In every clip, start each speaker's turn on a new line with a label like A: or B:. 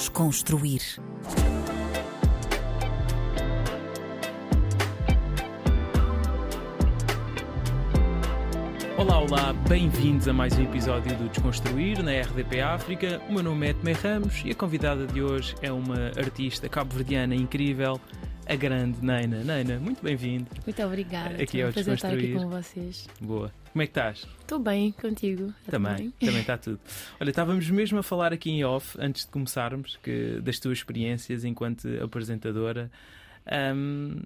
A: Desconstruir.
B: Olá, olá, bem-vindos a mais um episódio do Desconstruir na RDP África. O meu nome é Tomé Ramos e a convidada de hoje é uma artista cabo-verdiana incrível, a grande Neina. Neina, muito bem-vindo.
C: Muito obrigada.
B: Aqui é o
C: prazer estar aqui com vocês.
B: Boa. Como é que estás?
C: Estou bem contigo. Tá
B: Também, também está tudo. Olha, estávamos mesmo a falar aqui em off, antes de começarmos, que, das tuas experiências enquanto apresentadora. Ahm,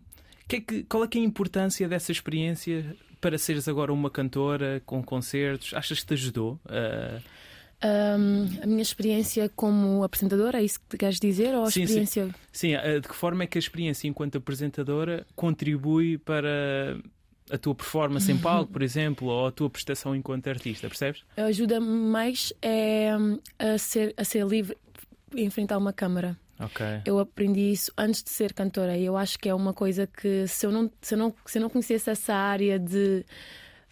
B: que é que- qual é é a importância dessa experiência para seres agora uma cantora com concertos? Achas que te ajudou? Ah,
C: Ahm, a minha experiência como apresentadora, é isso que queres dizer? Ou a
B: Sim, sim.
C: experiência.
B: sim, ah, de que forma é que a experiência enquanto apresentadora contribui para a tua performance em palco, por exemplo, ou a tua prestação enquanto artista, percebes?
C: ajuda mais é hum, a ser, a ser livre enfrentar uma câmara.
B: Ok.
C: Eu aprendi isso antes de ser cantora e eu acho que é uma coisa que se eu não, se eu não, se eu não conhecesse essa área de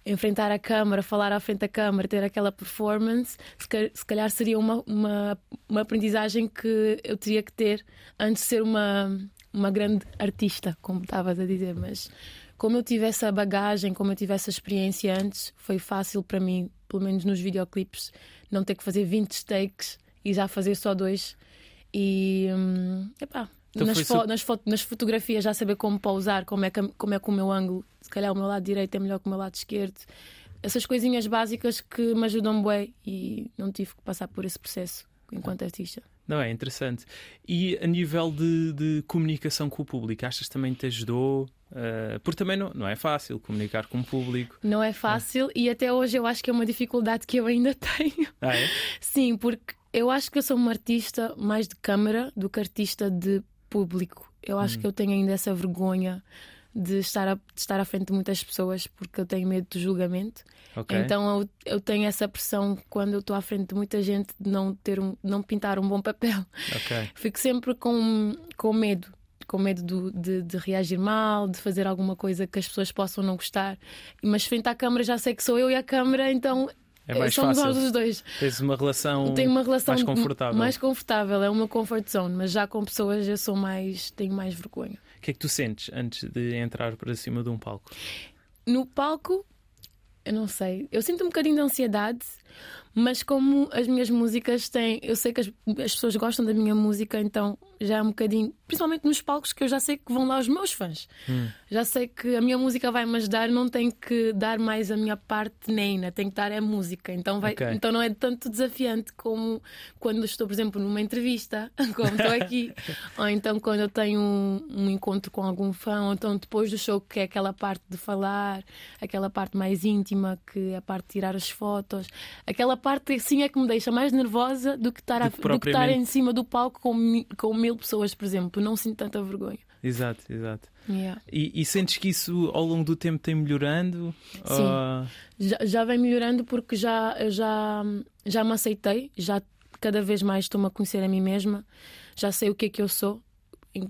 C: enfrentar a câmara, falar à frente da câmara, ter aquela performance, se ca- se calhar seria uma, uma, uma aprendizagem que eu teria que ter antes de ser uma, uma grande artista, como estavas a dizer. Mas como eu tive essa bagagem, como eu tive essa experiência antes, foi fácil para mim, pelo menos nos videoclipes, não ter que fazer 20 takes e já fazer só dois. E hum, epá,
B: Então
C: nas, fo- nas, fo- nas fotografias já saber como pausar, como é, que, como é que o meu ângulo, se calhar o meu lado direito é melhor que o meu lado esquerdo. Essas coisinhas básicas que me ajudam bem e não tive que passar por esse processo enquanto artista.
B: Não é interessante. E a nível de, de comunicação com o público, achas que também te ajudou? Ah, porque também não, não é fácil comunicar com o público.
C: Não é fácil e até hoje eu acho que é uma dificuldade que eu ainda tenho.
B: Ah, é?
C: Sim, porque eu acho que eu sou uma artista mais de câmara do que artista de público. Eu acho que eu tenho ainda essa vergonha de estar, a, de estar à frente de muitas pessoas porque eu tenho medo do julgamento.
B: Ok.
C: Então eu, eu tenho essa pressão quando eu estou à frente de muita gente de não, ter um, não pintar um bom papel.
B: ok.
C: Fico sempre com, com medo. Com medo do- de, de reagir mal, de fazer alguma coisa que as pessoas possam não gostar. Mas frente à câmara já sei que sou eu e a câmara, então
B: É mais
C: somos
B: fácil.
C: nós os dois.
B: Tens uma relação,
C: Tenho uma relação
B: mais confortável.
C: mais confortável, é uma comfort zone, mas já com pessoas eu sou mais, tenho mais vergonha.
B: O que é que tu sentes antes de entrar para cima de um palco?
C: No palco, eu não sei, eu sinto um bocadinho de ansiedade, mas como as minhas músicas têm, eu sei que as, as pessoas gostam da minha música, então já é um bocadinho, principalmente nos palcos que eu já sei que vão lá os meus fãs.
B: Hum.
C: Já sei que a minha música vai me ajudar, não tenho que dar mais a minha parte neina, tenho que dar a música. Então, vai,
B: Ok.
C: então não é tanto desafiante como quando estou, por exemplo, numa entrevista, como estou aqui, ou então quando eu tenho um, um encontro com algum fã, ou então depois do show, que é aquela parte de falar, aquela parte mais íntima, que é a parte de tirar as fotos, aquela parte assim é que me deixa mais nervosa do que estar, a- do que estar em cima do palco com, com mil pessoas, por exemplo. Não sinto tanta vergonha.
B: Exato, exato.
C: Yeah.
B: E, e sentes que isso ao longo do tempo tem melhorando?
C: Sim.
B: Ou-
C: Já, já vem melhorando porque já, já, já me aceitei, já cada vez mais estou-me a conhecer a mim mesma, já sei o que é que eu sou.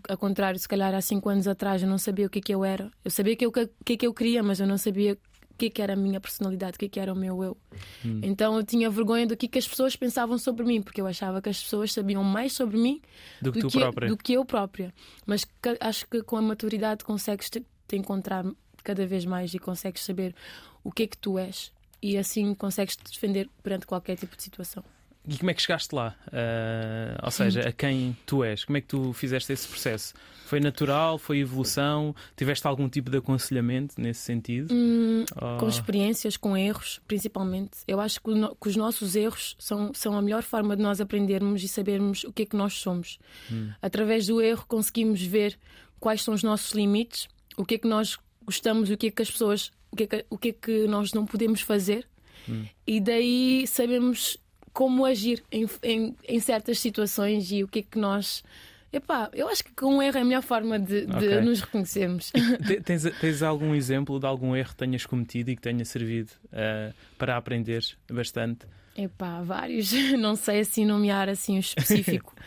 C: Ao contrário, se calhar há cinco anos atrás eu não sabia o que é que eu era. Eu sabia que eu- o que é que eu queria, mas eu não sabia que que era a minha personalidade, o que que era o meu eu.
B: Hum.
C: Então eu tinha vergonha do que, que as pessoas pensavam sobre mim, porque eu achava que as pessoas sabiam mais sobre mim
B: do que tu própria?
C: do que eu própria. Mas que- acho que com a maturidade consegues te, te encontrar cada vez mais e consegues saber o que é que tu és. E assim consegues te defender perante qualquer tipo de situação.
B: E como é que chegaste lá? Ah, ou seja, a quem tu és? Como é que tu fizeste esse processo? Foi natural? Foi evolução? Tiveste algum tipo de aconselhamento nesse sentido?
C: Hum,
B: Ou-
C: com experiências, com erros, principalmente. Eu acho que, no- que os nossos erros são, são a melhor forma de nós aprendermos e sabermos o que é que nós somos.
B: Hum.
C: Através do erro conseguimos ver quais são os nossos limites, o que é que nós gostamos, o que é que as pessoas, o que é que, o que, é que nós não podemos fazer.
B: Hum.
C: E daí sabemos como agir em, em, em certas situações e o que é que nós. Epá, eu acho que um erro é a melhor forma de, de
B: Ok.
C: nos reconhecermos.
B: Te- Tens, tens algum exemplo de algum erro que tenhas cometido e que tenha servido ah, para aprenderes bastante?
C: Epá, vários. Não sei assim nomear assim o específico.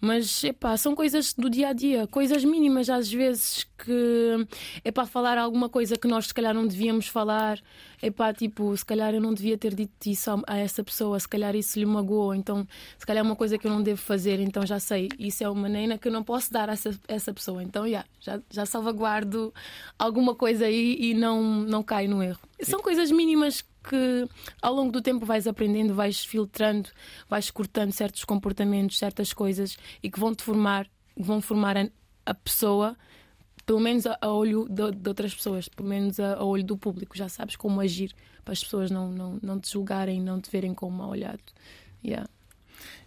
C: Mas epá, são coisas do dia a dia, coisas mínimas às vezes que é para falar alguma coisa que nós se calhar não devíamos falar. Epá, tipo, se calhar eu não devia ter dito isso a essa pessoa, se calhar isso lhe magoou, então se calhar é uma coisa que eu não devo fazer, então já sei, isso é uma nena que eu não posso dar a essa, essa pessoa. Então yeah, já, já salvaguardo alguma coisa aí e não, não caio no erro. São coisas mínimas que ao longo do tempo vais aprendendo, vais filtrando, vais cortando certos comportamentos, certas coisas e que vão te formar, vão formar a, pessoa, pelo menos a, a olho de, de, outras pessoas, pelo menos a, a, olho do público. Já sabes como agir para as pessoas não, não, não te julgarem, não te verem como mal olhado. Yeah.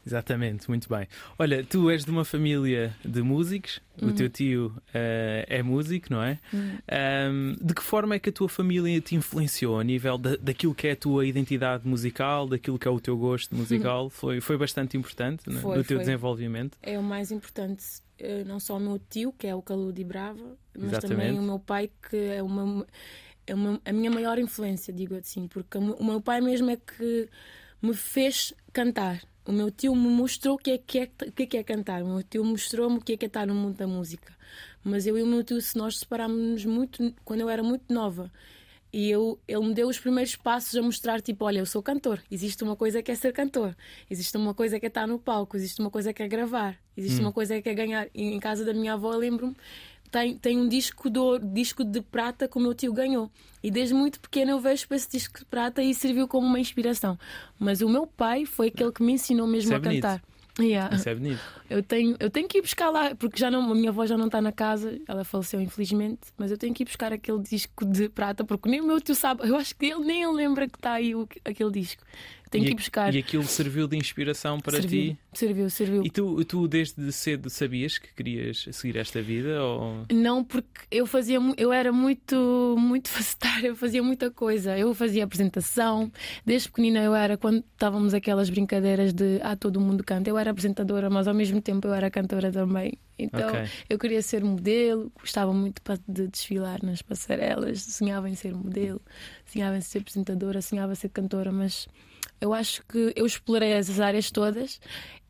B: Exatamente, muito bem. Olha, tu és de uma família de músicos, uhum. o teu tio uh, é músico, não é? Uhum. Um, de que forma é que a tua família te influenciou a nível da, daquilo que é a tua identidade musical, daquilo que é o teu gosto musical? Uhum. Foi, foi bastante importante né, foi, no teu foi. desenvolvimento?
C: É o mais importante, eh, não só o meu tio, que é o Caludi Brava, mas Exatamente. também o meu pai, que é uma, é uma, a minha maior influência, digo assim, porque o meu pai mesmo é que me fez cantar. O meu tio me mostrou o que é que é, o que é, que é cantar. O meu tio mostrou-me o que é que é estar no mundo da música. Mas eu e o meu tio, se nós separámos muito quando eu era muito nova. E eu, ele me deu os primeiros passos a mostrar, tipo, olha, eu sou cantor. Existe uma coisa que é ser cantor. Existe uma coisa que é estar no palco. Existe uma coisa que é gravar. Existe hum. uma coisa que é ganhar. E em casa da minha avó, lembro-me, tem, tem um disco de, ouro, disco de prata que o meu tio ganhou. E desde muito pequeno eu vejo para esse disco de prata e serviu como uma inspiração. Mas o meu pai foi aquele que me ensinou mesmo
B: é
C: a cantar.
B: Yeah. Isso é bonito.
C: Eu tenho, eu tenho que ir buscar lá, porque já não, a minha avó já não está na casa, ela faleceu infelizmente, mas eu tenho que ir buscar aquele disco de prata, porque nem o meu tio sabe, eu acho que ele nem lembra que está aí o, aquele disco. Tenho que ir buscar.
B: E aquilo serviu de inspiração para
C: serviu,
B: ti?
C: Serviu, serviu.
B: E tu, tu desde cedo sabias que querias seguir esta vida? Ou...
C: Não, porque eu fazia eu era muito, muito facetária, eu fazia muita coisa. Eu fazia apresentação, desde pequenina eu era, quando estávamos aquelas brincadeiras de ah, todo mundo canta, eu era apresentadora, mas ao mesmo tempo eu era cantora também. Então okay. eu queria ser modelo, gostava muito de desfilar nas passarelas, sonhava em ser modelo, sonhava em ser apresentadora, sonhava em ser cantora, mas eu acho que eu explorei essas áreas todas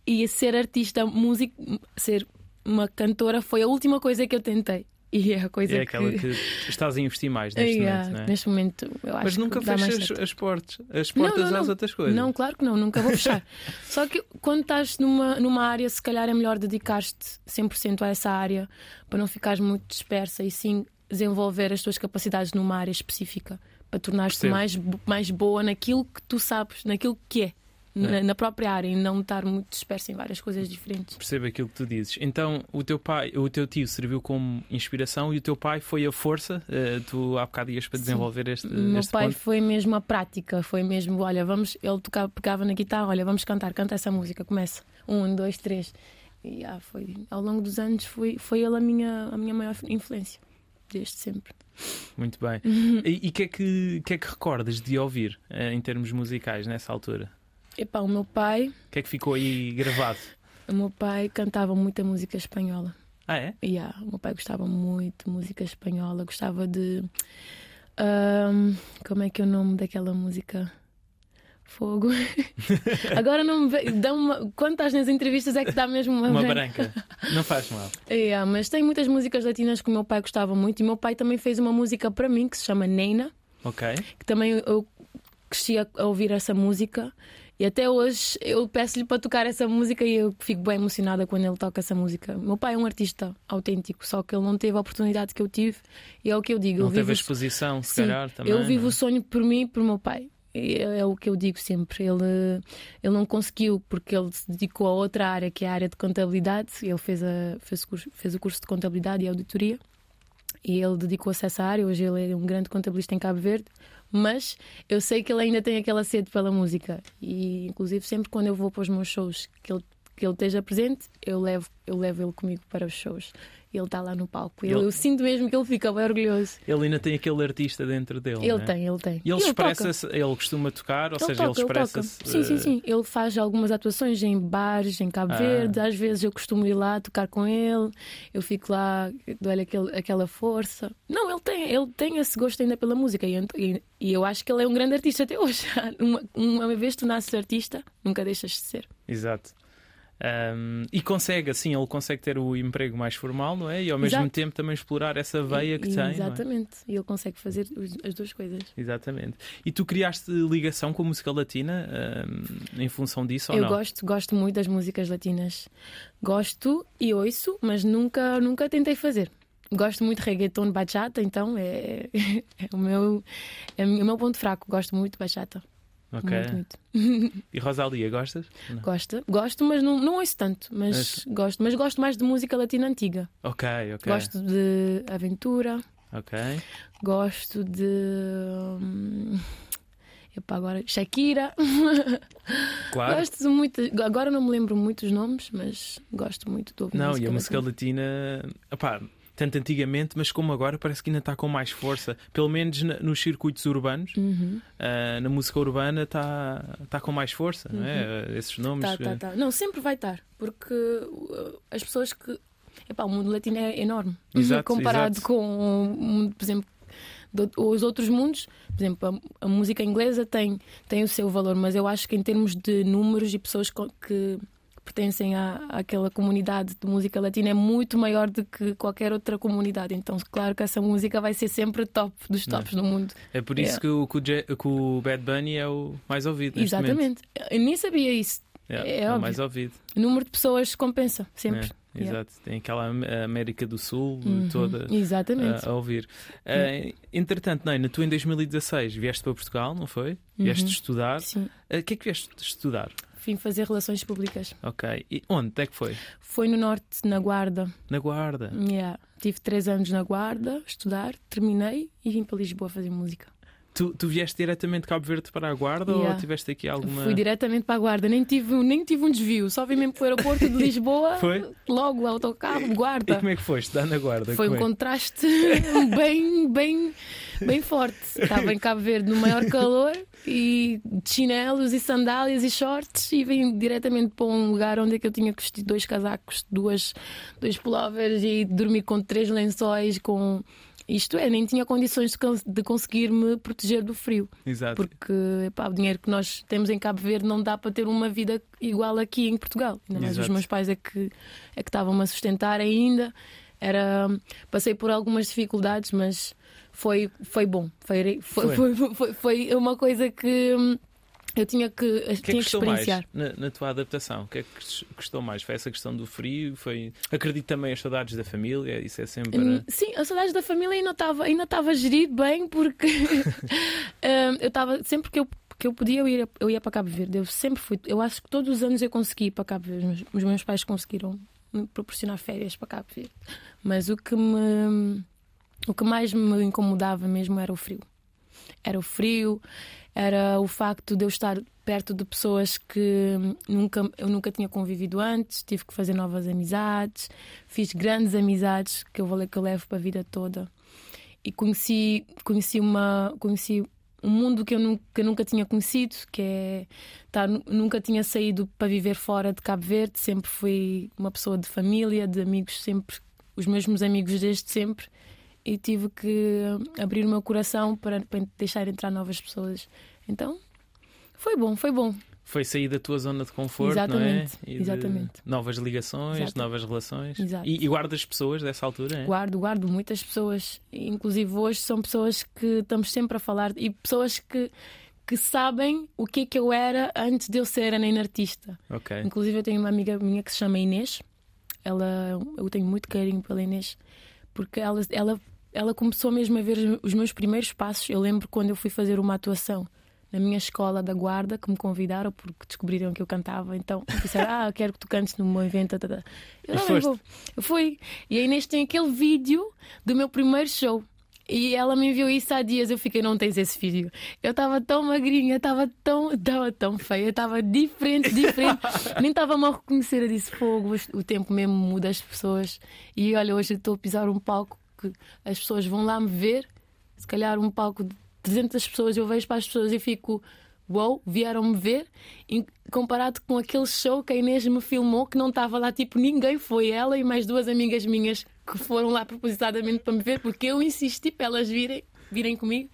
C: e ser artista, músico, ser uma cantora foi a última coisa que eu tentei. E é a coisa
B: é aquela que... que estás a investir mais neste
C: é,
B: momento, não é?
C: Neste momento, eu acho
B: Mas nunca fechas as, portas, as portas não, não, às não. outras coisas.
C: Não, claro que não, nunca vou fechar. Só que quando estás numa, numa área, se calhar é melhor dedicar-te 100% a essa área para não ficares muito dispersa e sim desenvolver as tuas capacidades numa área específica para tornar-te mais, mais boa naquilo que tu sabes, naquilo que é. Na, é. na, própria área e não estar muito disperso em várias coisas diferentes.
B: Percebo aquilo que tu dizes. Então, o teu pai, o teu tio serviu como inspiração e o teu pai foi a força. Uh, tu há bocado ias para desenvolver Sim. este. O
C: meu
B: este
C: pai
B: ponto.
C: foi mesmo a prática, foi mesmo, olha, vamos, ele tocava, pegava na guitarra, olha, vamos cantar, canta essa música, começa. Um, dois, três. E ah, foi, ao longo dos anos foi, foi ele a minha, a minha maior influência, desde sempre.
B: Muito bem. E o que, é que, que é que recordas de ouvir uh, em termos musicais nessa altura?
C: Epá, o meu pai.
B: O que é que ficou aí gravado?
C: O meu pai cantava muita música espanhola.
B: Ah, é?
C: Yeah, o meu pai gostava muito de música espanhola, gostava de. Um, como é que é o nome daquela música? Fogo. Agora não me dá uma. Quando estás nas entrevistas é que dá mesmo uma,
B: uma branca. Não faz mal.
C: É, mas tem muitas músicas latinas que o meu pai gostava muito e o meu pai também fez uma música para mim que se chama Neina.
B: Ok.
C: Que também eu cresci a ouvir essa música e até hoje eu peço-lhe para tocar essa música e eu fico bem emocionada quando ele toca essa música. Meu pai é um artista autêntico, só que ele não teve a oportunidade que eu tive e é o que eu digo.
B: Não
C: eu
B: teve a exposição, se Sim, calhar também.
C: Eu vivo
B: não?
C: o sonho por mim e por meu pai. É, é o que eu digo sempre. Ele, ele não conseguiu porque ele se dedicou a outra área, que é a área de contabilidade. Ele fez, a, fez, o, curso, fez o curso de contabilidade e auditoria e ele dedicou-se a essa área. Hoje ele é um grande contabilista em Cabo Verde mas eu sei que ele ainda tem aquela sede pela música e inclusive sempre quando eu vou para os meus shows que ele que ele esteja presente, eu levo, eu levo ele comigo para os shows. Ele está lá no palco. Ele, eu sinto mesmo que ele fica bem orgulhoso.
B: Ele ainda tem aquele artista dentro dele.
C: Ele
B: é?
C: tem, ele tem.
B: E ele, ele expressa-se, ele costuma tocar, ou ele seja, toca, ele expressa-se.
C: Sim, sim, sim. Ele faz algumas atuações em bares, em Cabo ah. Verde. Às vezes eu costumo ir lá tocar com ele. Eu fico lá, dou-lhe aquela força. Não, ele tem, ele tem esse gosto ainda pela música. E, e, e eu acho que ele é um grande artista até hoje. Uma, uma vez tu nasces artista, nunca deixas de ser.
B: Exato. Um, e consegue, assim, ele consegue ter o emprego mais formal, não é? E ao mesmo
C: Exato.
B: tempo também explorar essa veia que
C: E-
B: tem. não é?
C: Exatamente. E ele consegue fazer as duas coisas.
B: Exatamente. E tu criaste ligação com a música latina um, em função disso ou
C: Eu
B: não?
C: gosto, gosto muito das músicas latinas. Gosto e ouço, mas nunca, nunca tentei fazer. Gosto muito de reggaeton, bachata, então é, é o meu, é o meu ponto fraco. Gosto muito de bachata.
B: Ok.
C: Muito, muito.
B: E Rosalia, gostas? Não.
C: Gosto, gosto, mas não, não ouço tanto. Mas, gosto, mas gosto mais de música latina antiga.
B: Ok, ok.
C: Gosto de aventura,
B: Ok.
C: gosto de. hum, Epá, agora. Shakira.
B: Claro.
C: Gosto de muito. Agora não me lembro muito os nomes, mas gosto muito do
B: Não, e a música latina, opá, tanto antigamente, mas como agora, parece que ainda está com mais força. Pelo menos na- nos circuitos urbanos,
C: Uhum.
B: ah, na música urbana está tá com mais força, não é? Ah, Esses nomes.
C: Tá, tá, tá. Não, sempre vai estar, porque uh, as pessoas que. Epá, o mundo latino é enorme.
B: Exato,
C: Comparado
B: exato.
C: com o mundo, por exemplo, do- os outros mundos, por exemplo, a, a música inglesa tem, tem o seu valor, mas eu acho que em termos de números e pessoas que pertencem à, àquela comunidade de música latina é muito maior do que qualquer outra comunidade. Então, claro que essa música vai ser sempre top dos tops no mundo.
B: É por isso
C: Yeah.
B: que, o, que, o Bad Bunny é o mais ouvido.
C: Exatamente. Eu nem sabia isso.
B: Yeah,
C: É
B: é o mais ouvido.
C: O número de pessoas compensa sempre.
B: É. Exato. Tem aquela Am- América do Sul
C: Uhum,
B: toda.
C: Exatamente.
B: a, a ouvir. Ah, entretanto, Neina, tu em 2016 vieste para Portugal, não foi? Vieste
C: Uhum.
B: estudar.
C: Sim.
B: Ah, O que é que vieste estudar?
C: Vim fazer relações públicas.
B: Ok. E onde é que foi?
C: Foi no Norte, na Guarda.
B: Na Guarda.
C: Yeah. Tive três anos na Guarda, estudar, terminei e vim para Lisboa fazer música.
B: Tu, tu vieste diretamente de Cabo Verde para a Guarda ou
C: Yeah.
B: tiveste aqui alguma.
C: Fui diretamente para a Guarda, nem tive, nem tive um desvio, só vim mesmo para o aeroporto de Lisboa,
B: Foi?
C: logo autocarro,
B: E
C: Guarda.
B: como é que foste? Dar na Guarda?
C: Foi um
B: é?
C: contraste bem, bem, bem forte. Estava em Cabo Verde no maior calor e chinelos e sandálias e shorts e vim diretamente para um lugar onde é que eu tinha que vestir dois casacos, duas, dois pullovers e dormir com três lençóis com isto é, nem tinha condições de, cons- de conseguir me proteger do frio,
B: Exato.
C: porque epá, o dinheiro que nós temos em Cabo Verde não dá para ter uma vida igual aqui em Portugal. Ainda mais os meus pais é que é que estavam-me a sustentar ainda. Era, passei por algumas dificuldades, mas foi, foi bom. Foi, foi,
B: Foi.
C: foi, foi, foi uma coisa que hum, eu tinha que,
B: O que é que
C: tinha que experienciar.
B: na, na tua adaptação? O que é que gostou mais? Foi essa questão do frio? Foi... Acredito também as saudades da família, isso é sempre.
C: Hum, Sim, a saudade da família ainda estava ainda estava a gerir bem porque hum, eu estava sempre que eu que eu podia eu ia, eu ia para Cabo Verde. Eu sempre fui. Eu acho que todos os anos eu consegui ir para Cabo Verde. Os meus- Os meus pais conseguiram me proporcionar férias para Cabo Verde. Mas o que me o que mais me incomodava mesmo era o frio. Era o frio, era o facto de eu estar perto de pessoas que nunca, eu nunca tinha convivido antes, tive que fazer novas amizades, fiz grandes amizades que eu, vou, que eu levo para a vida toda. E conheci, conheci, uma, conheci um mundo que eu, nunca, que eu nunca tinha conhecido, que é. Tá, nu- nunca tinha saído para viver fora de Cabo Verde, sempre fui uma pessoa de família, de amigos, sempre, os mesmos amigos desde sempre e tive que abrir o meu coração para, para deixar entrar novas pessoas. Então, foi bom, foi bom.
B: Foi sair da tua zona de conforto,
C: Exatamente,
B: não é? E
C: exatamente.
B: Novas ligações,
C: Exato.
B: novas relações.
C: Exato.
B: E, e guardas pessoas dessa altura, é?
C: Guardo, guardo muitas pessoas, inclusive hoje são pessoas que estamos sempre a falar e pessoas que, que sabem o que é que eu era antes de eu ser a nem artista.
B: Ok.
C: Inclusive eu tenho uma amiga minha que se chama Inês. Ela, eu tenho muito carinho pela Inês porque ela, ela, ela começou mesmo a ver os meus primeiros passos. Eu lembro quando eu fui fazer uma atuação na minha escola da Guarda que me convidaram porque descobriram que eu cantava. Então disseram: Ah, quero que tu cantes no meu evento. tá, tá, tá." Eu,
B: E
C: "Ah, vou." eu fui. E a Inês tem aquele vídeo do meu primeiro show. E ela me enviou isso há dias. Eu fiquei, não tens esse vídeo. Eu estava tão magrinha, estava tão, tão feia, estava diferente, diferente. Nem estava-me a reconhecer. Eu disse, fogo, o tempo mesmo muda as pessoas. E olha, hoje estou a pisar um palco que as pessoas vão lá me ver. Se calhar um palco de 300 pessoas, eu vejo para as pessoas e fico, uau, vieram-me ver. E comparado com aquele show que a Inês me filmou, que não estava lá, tipo, ninguém foi ela e mais duas amigas minhas que foram lá propositadamente para me ver, porque eu insisti para elas virem, virem comigo.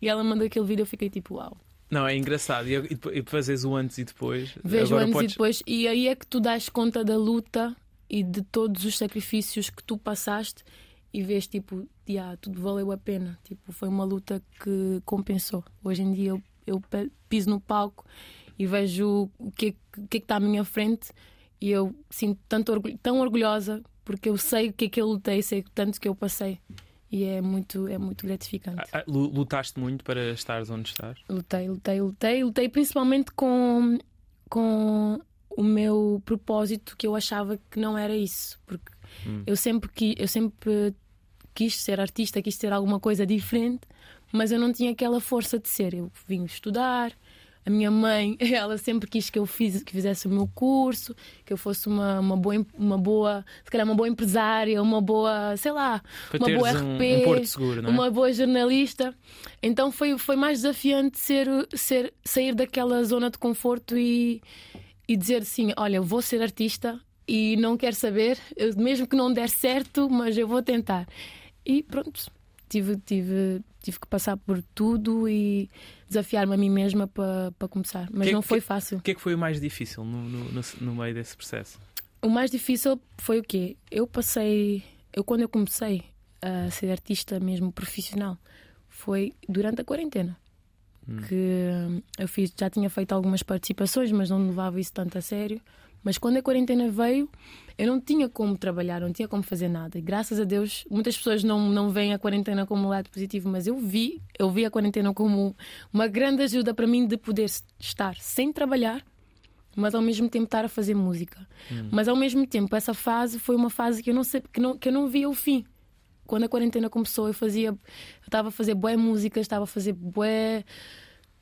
C: E ela mandou aquele vídeo, eu fiquei tipo, uau.
B: Não, é engraçado. E, e fazes o antes e depois.
C: Vejo
B: Agora
C: antes
B: podes...
C: e depois. E aí é que tu dás conta da luta e de todos os sacrifícios que tu passaste e vês tipo, yeah, tudo valeu a pena. Tipo, foi uma luta que compensou. Hoje em dia eu, eu piso no palco e vejo o que, o que é que está à minha frente e eu sinto tanto orgulho, tão orgulhosa porque eu sei o que é que eu lutei, sei tanto que eu passei. E é muito, é muito gratificante.
B: Ah, ah, lutaste muito para estares onde estás?
C: Lutei, lutei, lutei. Lutei principalmente com, com o meu propósito que eu achava que não era isso. Porque hum. eu, sempre que, eu sempre quis ser artista, quis ser alguma coisa diferente, mas eu não tinha aquela força de ser. Eu vim estudar, a minha mãe, ela sempre quis que eu fiz, que fizesse o meu curso, que eu fosse uma, uma, boa, uma boa, se calhar uma boa empresária, uma boa, sei lá,
B: Para
C: uma boa
B: RP, um, um seguro, é?
C: uma boa jornalista. Então foi, foi mais desafiante ser, ser, sair daquela zona de conforto e, e dizer assim: olha, vou ser artista e não quero saber, mesmo que não der certo, mas eu vou tentar. E pronto, tive, tive, tive que passar por tudo e desafiar-me a mim mesma para, para começar. Mas
B: que,
C: não foi
B: que,
C: fácil.
B: O que é que foi o mais difícil no, no, no, meio desse processo?
C: O mais difícil foi o quê? Eu passei. Eu, quando eu comecei a ser artista mesmo profissional, foi durante a quarentena. Hum. Que eu fiz, já tinha feito algumas participações, mas não levava isso tanto a sério. Mas quando a quarentena veio, eu não tinha como trabalhar, não tinha como fazer nada. E graças a Deus, muitas pessoas não, não veem a quarentena como um lado positivo, mas eu vi, eu vi a quarentena como uma grande ajuda para mim de poder estar sem trabalhar, mas ao mesmo tempo estar a fazer música. Hum. Mas ao mesmo tempo, essa fase foi uma fase que eu não sei, que não, que eu não via o fim. Quando a quarentena começou, eu fazia, eu estava a fazer boé música, estava a fazer boé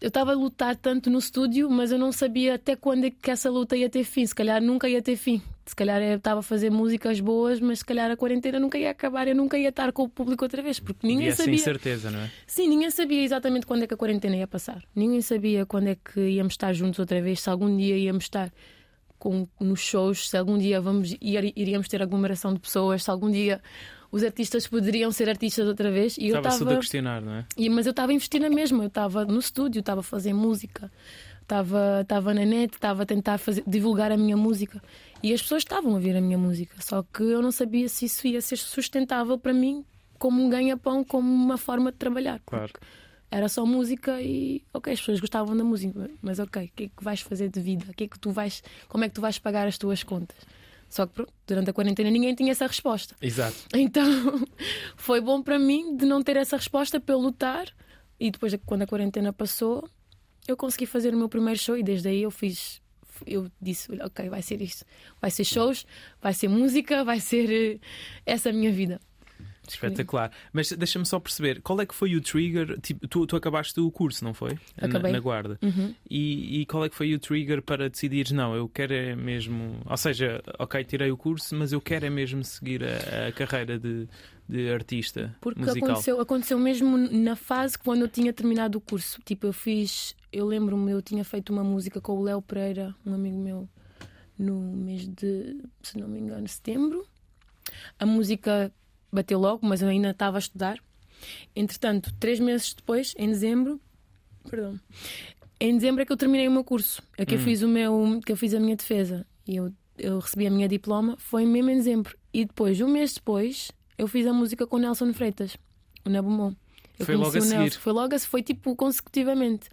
C: eu estava a lutar tanto no estúdio, mas eu não sabia até quando é que essa luta ia ter fim. Se calhar nunca ia ter fim. Se calhar eu estava a fazer músicas boas, mas se calhar a quarentena nunca ia acabar, eu nunca ia estar com o público outra vez, porque ninguém
B: Havia
C: sabia.
B: Certeza, não é?
C: Sim, ninguém sabia exatamente quando é que a quarentena ia passar. Ninguém sabia quando é que íamos estar juntos outra vez, se algum dia íamos estar com, nos shows, se algum dia vamos, iríamos ter aglomeração de pessoas, se algum dia os artistas poderiam ser artistas outra vez.
B: E estava tudo a questionar, não é?
C: E, mas eu estava a investir na mesma, eu estava no estúdio, estava a fazer música, estava, estava na net, estava a tentar fazer, divulgar a minha música. E as pessoas estavam a ouvir a minha música, só que eu não sabia se isso ia ser sustentável para mim como um ganha-pão, como uma forma de trabalhar.
B: Claro.
C: Era só música e, ok, as pessoas gostavam da música, mas ok, o que é que vais fazer de vida? O que é que tu vais, como é que tu vais pagar as tuas contas? Só que durante a quarentena ninguém tinha essa resposta.
B: Exato.
C: Então foi bom para mim de não ter essa resposta para eu lutar. E depois, quando a quarentena passou, eu consegui fazer o meu primeiro show e desde aí eu fiz. Eu disse: Ok, vai ser isto. Vai ser shows, vai ser música, vai ser eh, essa a minha vida.
B: Espetacular. Mas deixa-me só perceber, qual é que foi o trigger? Tipo, tu, tu acabaste o curso, não foi?
C: Acabei.
B: Na, na guarda.
C: Uhum.
B: E, e, qual é que foi o trigger para decidir, não, eu quero é mesmo. Ou seja, ok, tirei o curso, mas eu quero é mesmo seguir a, a carreira de, de artista
C: Porque
B: musical.
C: Aconteceu, aconteceu mesmo na fase quando eu tinha terminado o curso. Tipo, eu fiz. Eu lembro-me, eu tinha feito uma música com o Léo Pereira, um amigo meu, no mês de, se não me engano, setembro. A música bateu logo, mas eu ainda estava a estudar. Entretanto, três meses depois, em dezembro, perdão, em dezembro é que eu terminei o meu curso, é que hum. eu fiz o meu, que eu fiz a minha defesa e eu, eu recebi a minha diploma, foi mesmo em dezembro. E depois, um mês depois, eu fiz a música com o Nelson Freitas, o Nabumon.
B: Eu foi logo a seguir.
C: Nelson. Foi logo a foi tipo consecutivamente.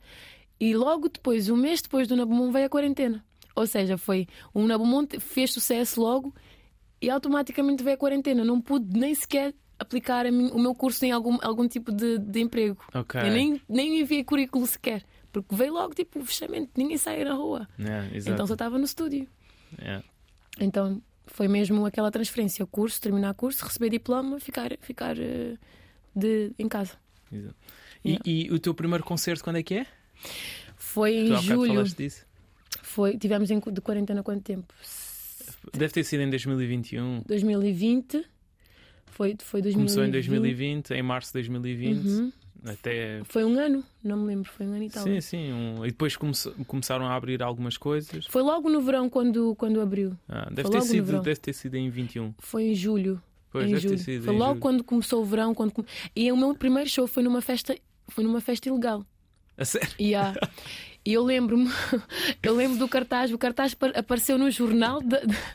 C: E logo depois, um mês depois do Nabumon, veio a quarentena. Ou seja, foi o Nabumon fez sucesso logo e automaticamente veio a quarentena. Não pude nem sequer aplicar mim, o meu curso em algum, algum tipo de, de emprego.
B: Okay.
C: Eu nem, nem enviei currículo sequer. Porque veio logo tipo o fechamento, ninguém saía na rua.
B: Yeah,
C: então só estava no estúdio.
B: Yeah.
C: Então foi mesmo aquela transferência: curso, terminar curso, receber diploma, ficar, ficar uh, de, em casa.
B: Exato. E, e, o teu primeiro concerto quando é que é?
C: Foi em julho. Foi, tivemos em, de quarentena quanto tempo?
B: Deve ter sido em 2021.
C: 2020. Foi, foi 2020.
B: Começou em 2020, em março de 2020.
C: Uhum.
B: Até...
C: Foi um ano, não me lembro, foi um ano e tal.
B: Sim, sim. Um... E depois come... começaram a abrir algumas coisas.
C: Foi logo no verão quando, quando abriu.
B: Ah, deve, ter sido, deve ter sido em 21.
C: Foi em julho.
B: Pois,
C: em julho. Foi logo julho. quando começou o verão. Quando... E o meu primeiro show foi numa festa, foi numa festa ilegal.
B: A sério?
C: Yeah. E eu lembro-me, eu lembro do cartaz, o cartaz apareceu no jornal de, de...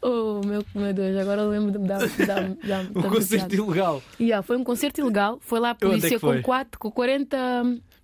C: Oh meu, meu Deus, agora eu lembro de dar
B: um concerto ilegal.
C: Yeah, foi um concerto ilegal, foi lá a é polícia com, 4, com 40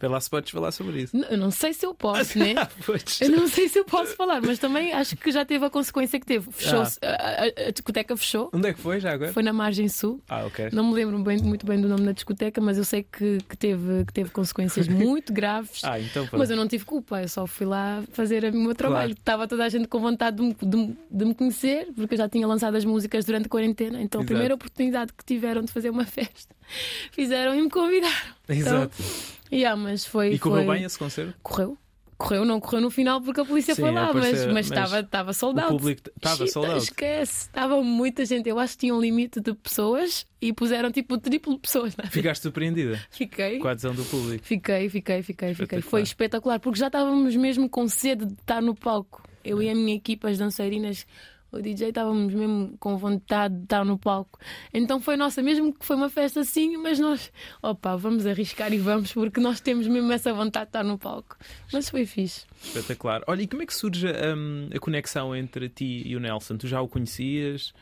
B: Vê lá se podes falar sobre isso.
C: Eu não sei se eu posso, né? eu não sei se eu posso falar, mas também acho que já teve a consequência que teve. Fechou ah. a, a, a, discoteca fechou.
B: Onde é que foi já agora?
C: Foi na Margem Sul.
B: Ah, ok.
C: Não me lembro bem, muito bem do nome da discoteca, mas eu sei que, que, teve, que teve consequências muito graves.
B: ah, então
C: Mas eu não tive culpa, eu só fui lá fazer o meu trabalho. Claro. Estava toda a gente com vontade de me, de, de me, conhecer, porque eu já tinha lançado as músicas durante a quarentena. Então Exato. a primeira oportunidade que tiveram de fazer uma festa, fizeram e me convidaram.
B: Exato.
C: Então, Yeah, mas foi,
B: e correu
C: foi...
B: bem esse concerto?
C: Correu. Correu, não correu no final porque a polícia Sim, foi lá, mas, mas, estava, estava soldado.
B: O público estava soldado.
C: Esquece, estava muita gente. Eu acho que tinha um limite de pessoas e puseram tipo o triplo de pessoas. Não? É?
B: Ficaste surpreendida?
C: Fiquei.
B: Com a adesão do público?
C: Fiquei, fiquei, fiquei, fiquei. Foi espetacular porque já estávamos mesmo com sede de estar no palco. Eu e a minha equipa, as dançarinas, o DJ estávamos mesmo com vontade de estar no palco. Então foi nossa, mesmo que foi uma festa assim, mas nós, opa, vamos arriscar e vamos, porque nós temos mesmo essa vontade de estar no palco. Mas foi fixe.
B: Espetacular. Olha, e como é que surge um, a conexão entre ti e o Nelson? Tu já o conhecias?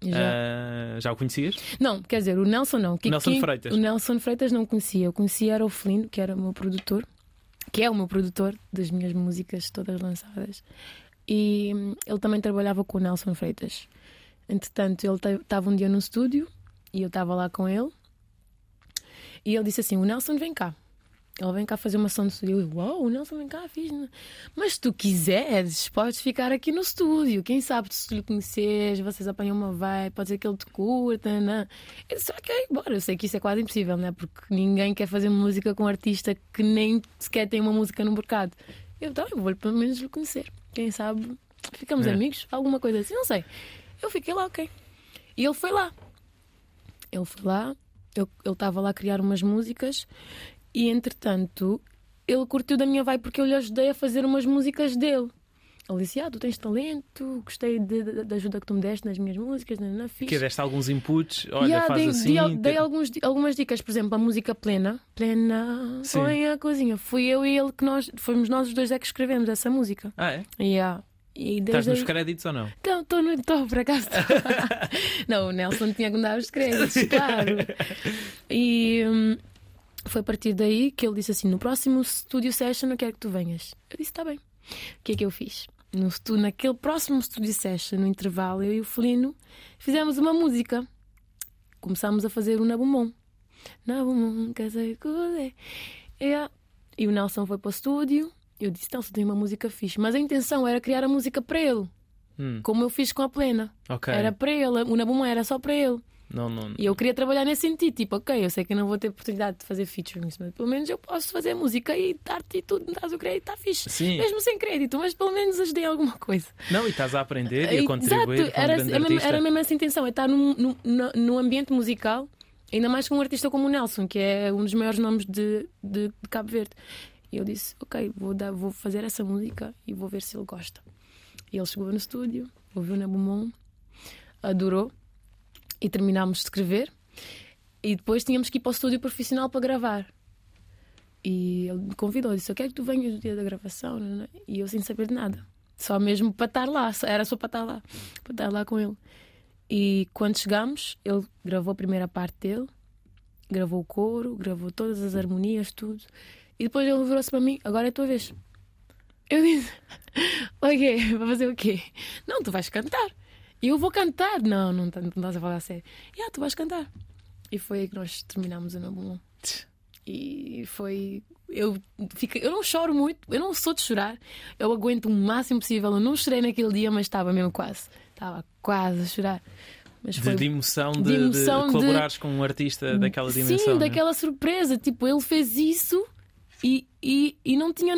B: Já. Uh, já o conhecias?
C: Não, quer dizer, o Nelson não.
B: Que, Nelson Freitas.
C: O Nelson Freitas não conhecia. Eu conhecia era o Felino, que era o meu produtor, que é o meu produtor das minhas músicas todas lançadas e hum, ele também trabalhava com o Nelson Freitas. Entretanto, ele estava um dia no estúdio e eu estava lá com ele e ele disse assim: O Nelson vem cá. Ele vem cá fazer uma ação de estúdio. Eu, uau, o Nelson vem cá, fiz. Né? Mas se tu quiseres, podes ficar aqui no estúdio. Quem sabe se tu lhe conheces, vocês apanham uma vai, pode ser que ele te curta. Né? Eu disse, ok, bora. Eu sei que isso é quase impossível, né? Porque ninguém quer fazer música com um artista que nem sequer tem uma música no mercado. Eu, então, eu vou pelo menos lhe conhecer. Quem sabe ficamos é. amigos, alguma coisa assim, não sei. Eu fiquei lá, ok. E ele foi lá. Ele foi lá, ele estava lá a criar umas músicas e entretanto ele curtiu da minha vibe porque eu lhe ajudei a fazer umas músicas dele. Disse: Ah, tu tens talento, gostei da ajuda que tu me deste nas minhas músicas, na, na
B: Que deste alguns inputs, olha, yeah, faz
C: dei,
B: assim.
C: Dei, dei alguns, algumas dicas, por exemplo, a música plena, plena, põe a coisinha. Fui eu e ele que nós, fomos nós os dois é que escrevemos essa música.
B: Ah, é?
C: Yeah.
B: E Estás nos créditos ou não?
C: Não, estou no estou por acaso. não, o Nelson tinha que me dar os créditos, claro. E hum, foi a partir daí que ele disse assim: no próximo studio session eu quero que tu venhas. Eu disse: está bem. O que é que eu fiz? No estúdio, naquele próximo studio session, no intervalo, eu e o Felino fizemos uma música. Começámos a fazer o Nabumon. Nabumon, Kazaikude. E o Nelson foi para o estúdio. Eu disse: Nelson, tem uma música fixe. Mas a intenção era criar a música para ele. Hum. Como eu fiz com a plena.
B: Okay.
C: Era para ele. O Nabumon era só para ele.
B: Não, não,
C: E eu queria trabalhar nesse sentido, tipo, ok, eu sei que não vou ter oportunidade de fazer featuring, mas pelo menos eu posso fazer música e dar-te tudo, me dás o crédito, está fixe.
B: Sim.
C: Mesmo sem crédito, mas pelo menos ajudei alguma coisa.
B: Não, e estás a aprender e a contribuir.
C: Exato, era, era, mesmo, era mesmo essa intenção, é estar no, no, no, ambiente musical, ainda mais com um artista como o Nelson, que é um dos maiores nomes de, de, de Cabo Verde. E eu disse, ok, vou, dar, vou fazer essa música e vou ver se ele gosta. E ele chegou no estúdio, ouviu na Bumon, adorou e terminámos de escrever. E depois tínhamos que ir para o estúdio profissional para gravar. E ele me convidou, disse: Eu quero que tu venhas no dia da gravação. E eu sem saber de nada. Só mesmo para estar lá, era só para estar lá, para estar lá com ele. E quando chegámos, ele gravou a primeira parte dele, gravou o coro, gravou todas as harmonias, tudo. E depois ele virou-se para mim: Agora é a tua vez. Eu disse: O quê? Vai fazer o quê? Não, tu vais cantar. E eu vou cantar. Não, não, não estás a falar sério. E ah, tu vais cantar. E foi aí que nós terminámos o Nabulon. E foi. Eu, fico, eu não choro muito, eu não sou de chorar. Eu aguento o máximo possível. Eu não chorei naquele dia, mas estava mesmo quase. Estava quase a chorar.
B: Mas foi de, emoção de, de, emoção de colaborares de... com um artista daquela dimensão.
C: Sim, né? daquela surpresa. Tipo, ele fez isso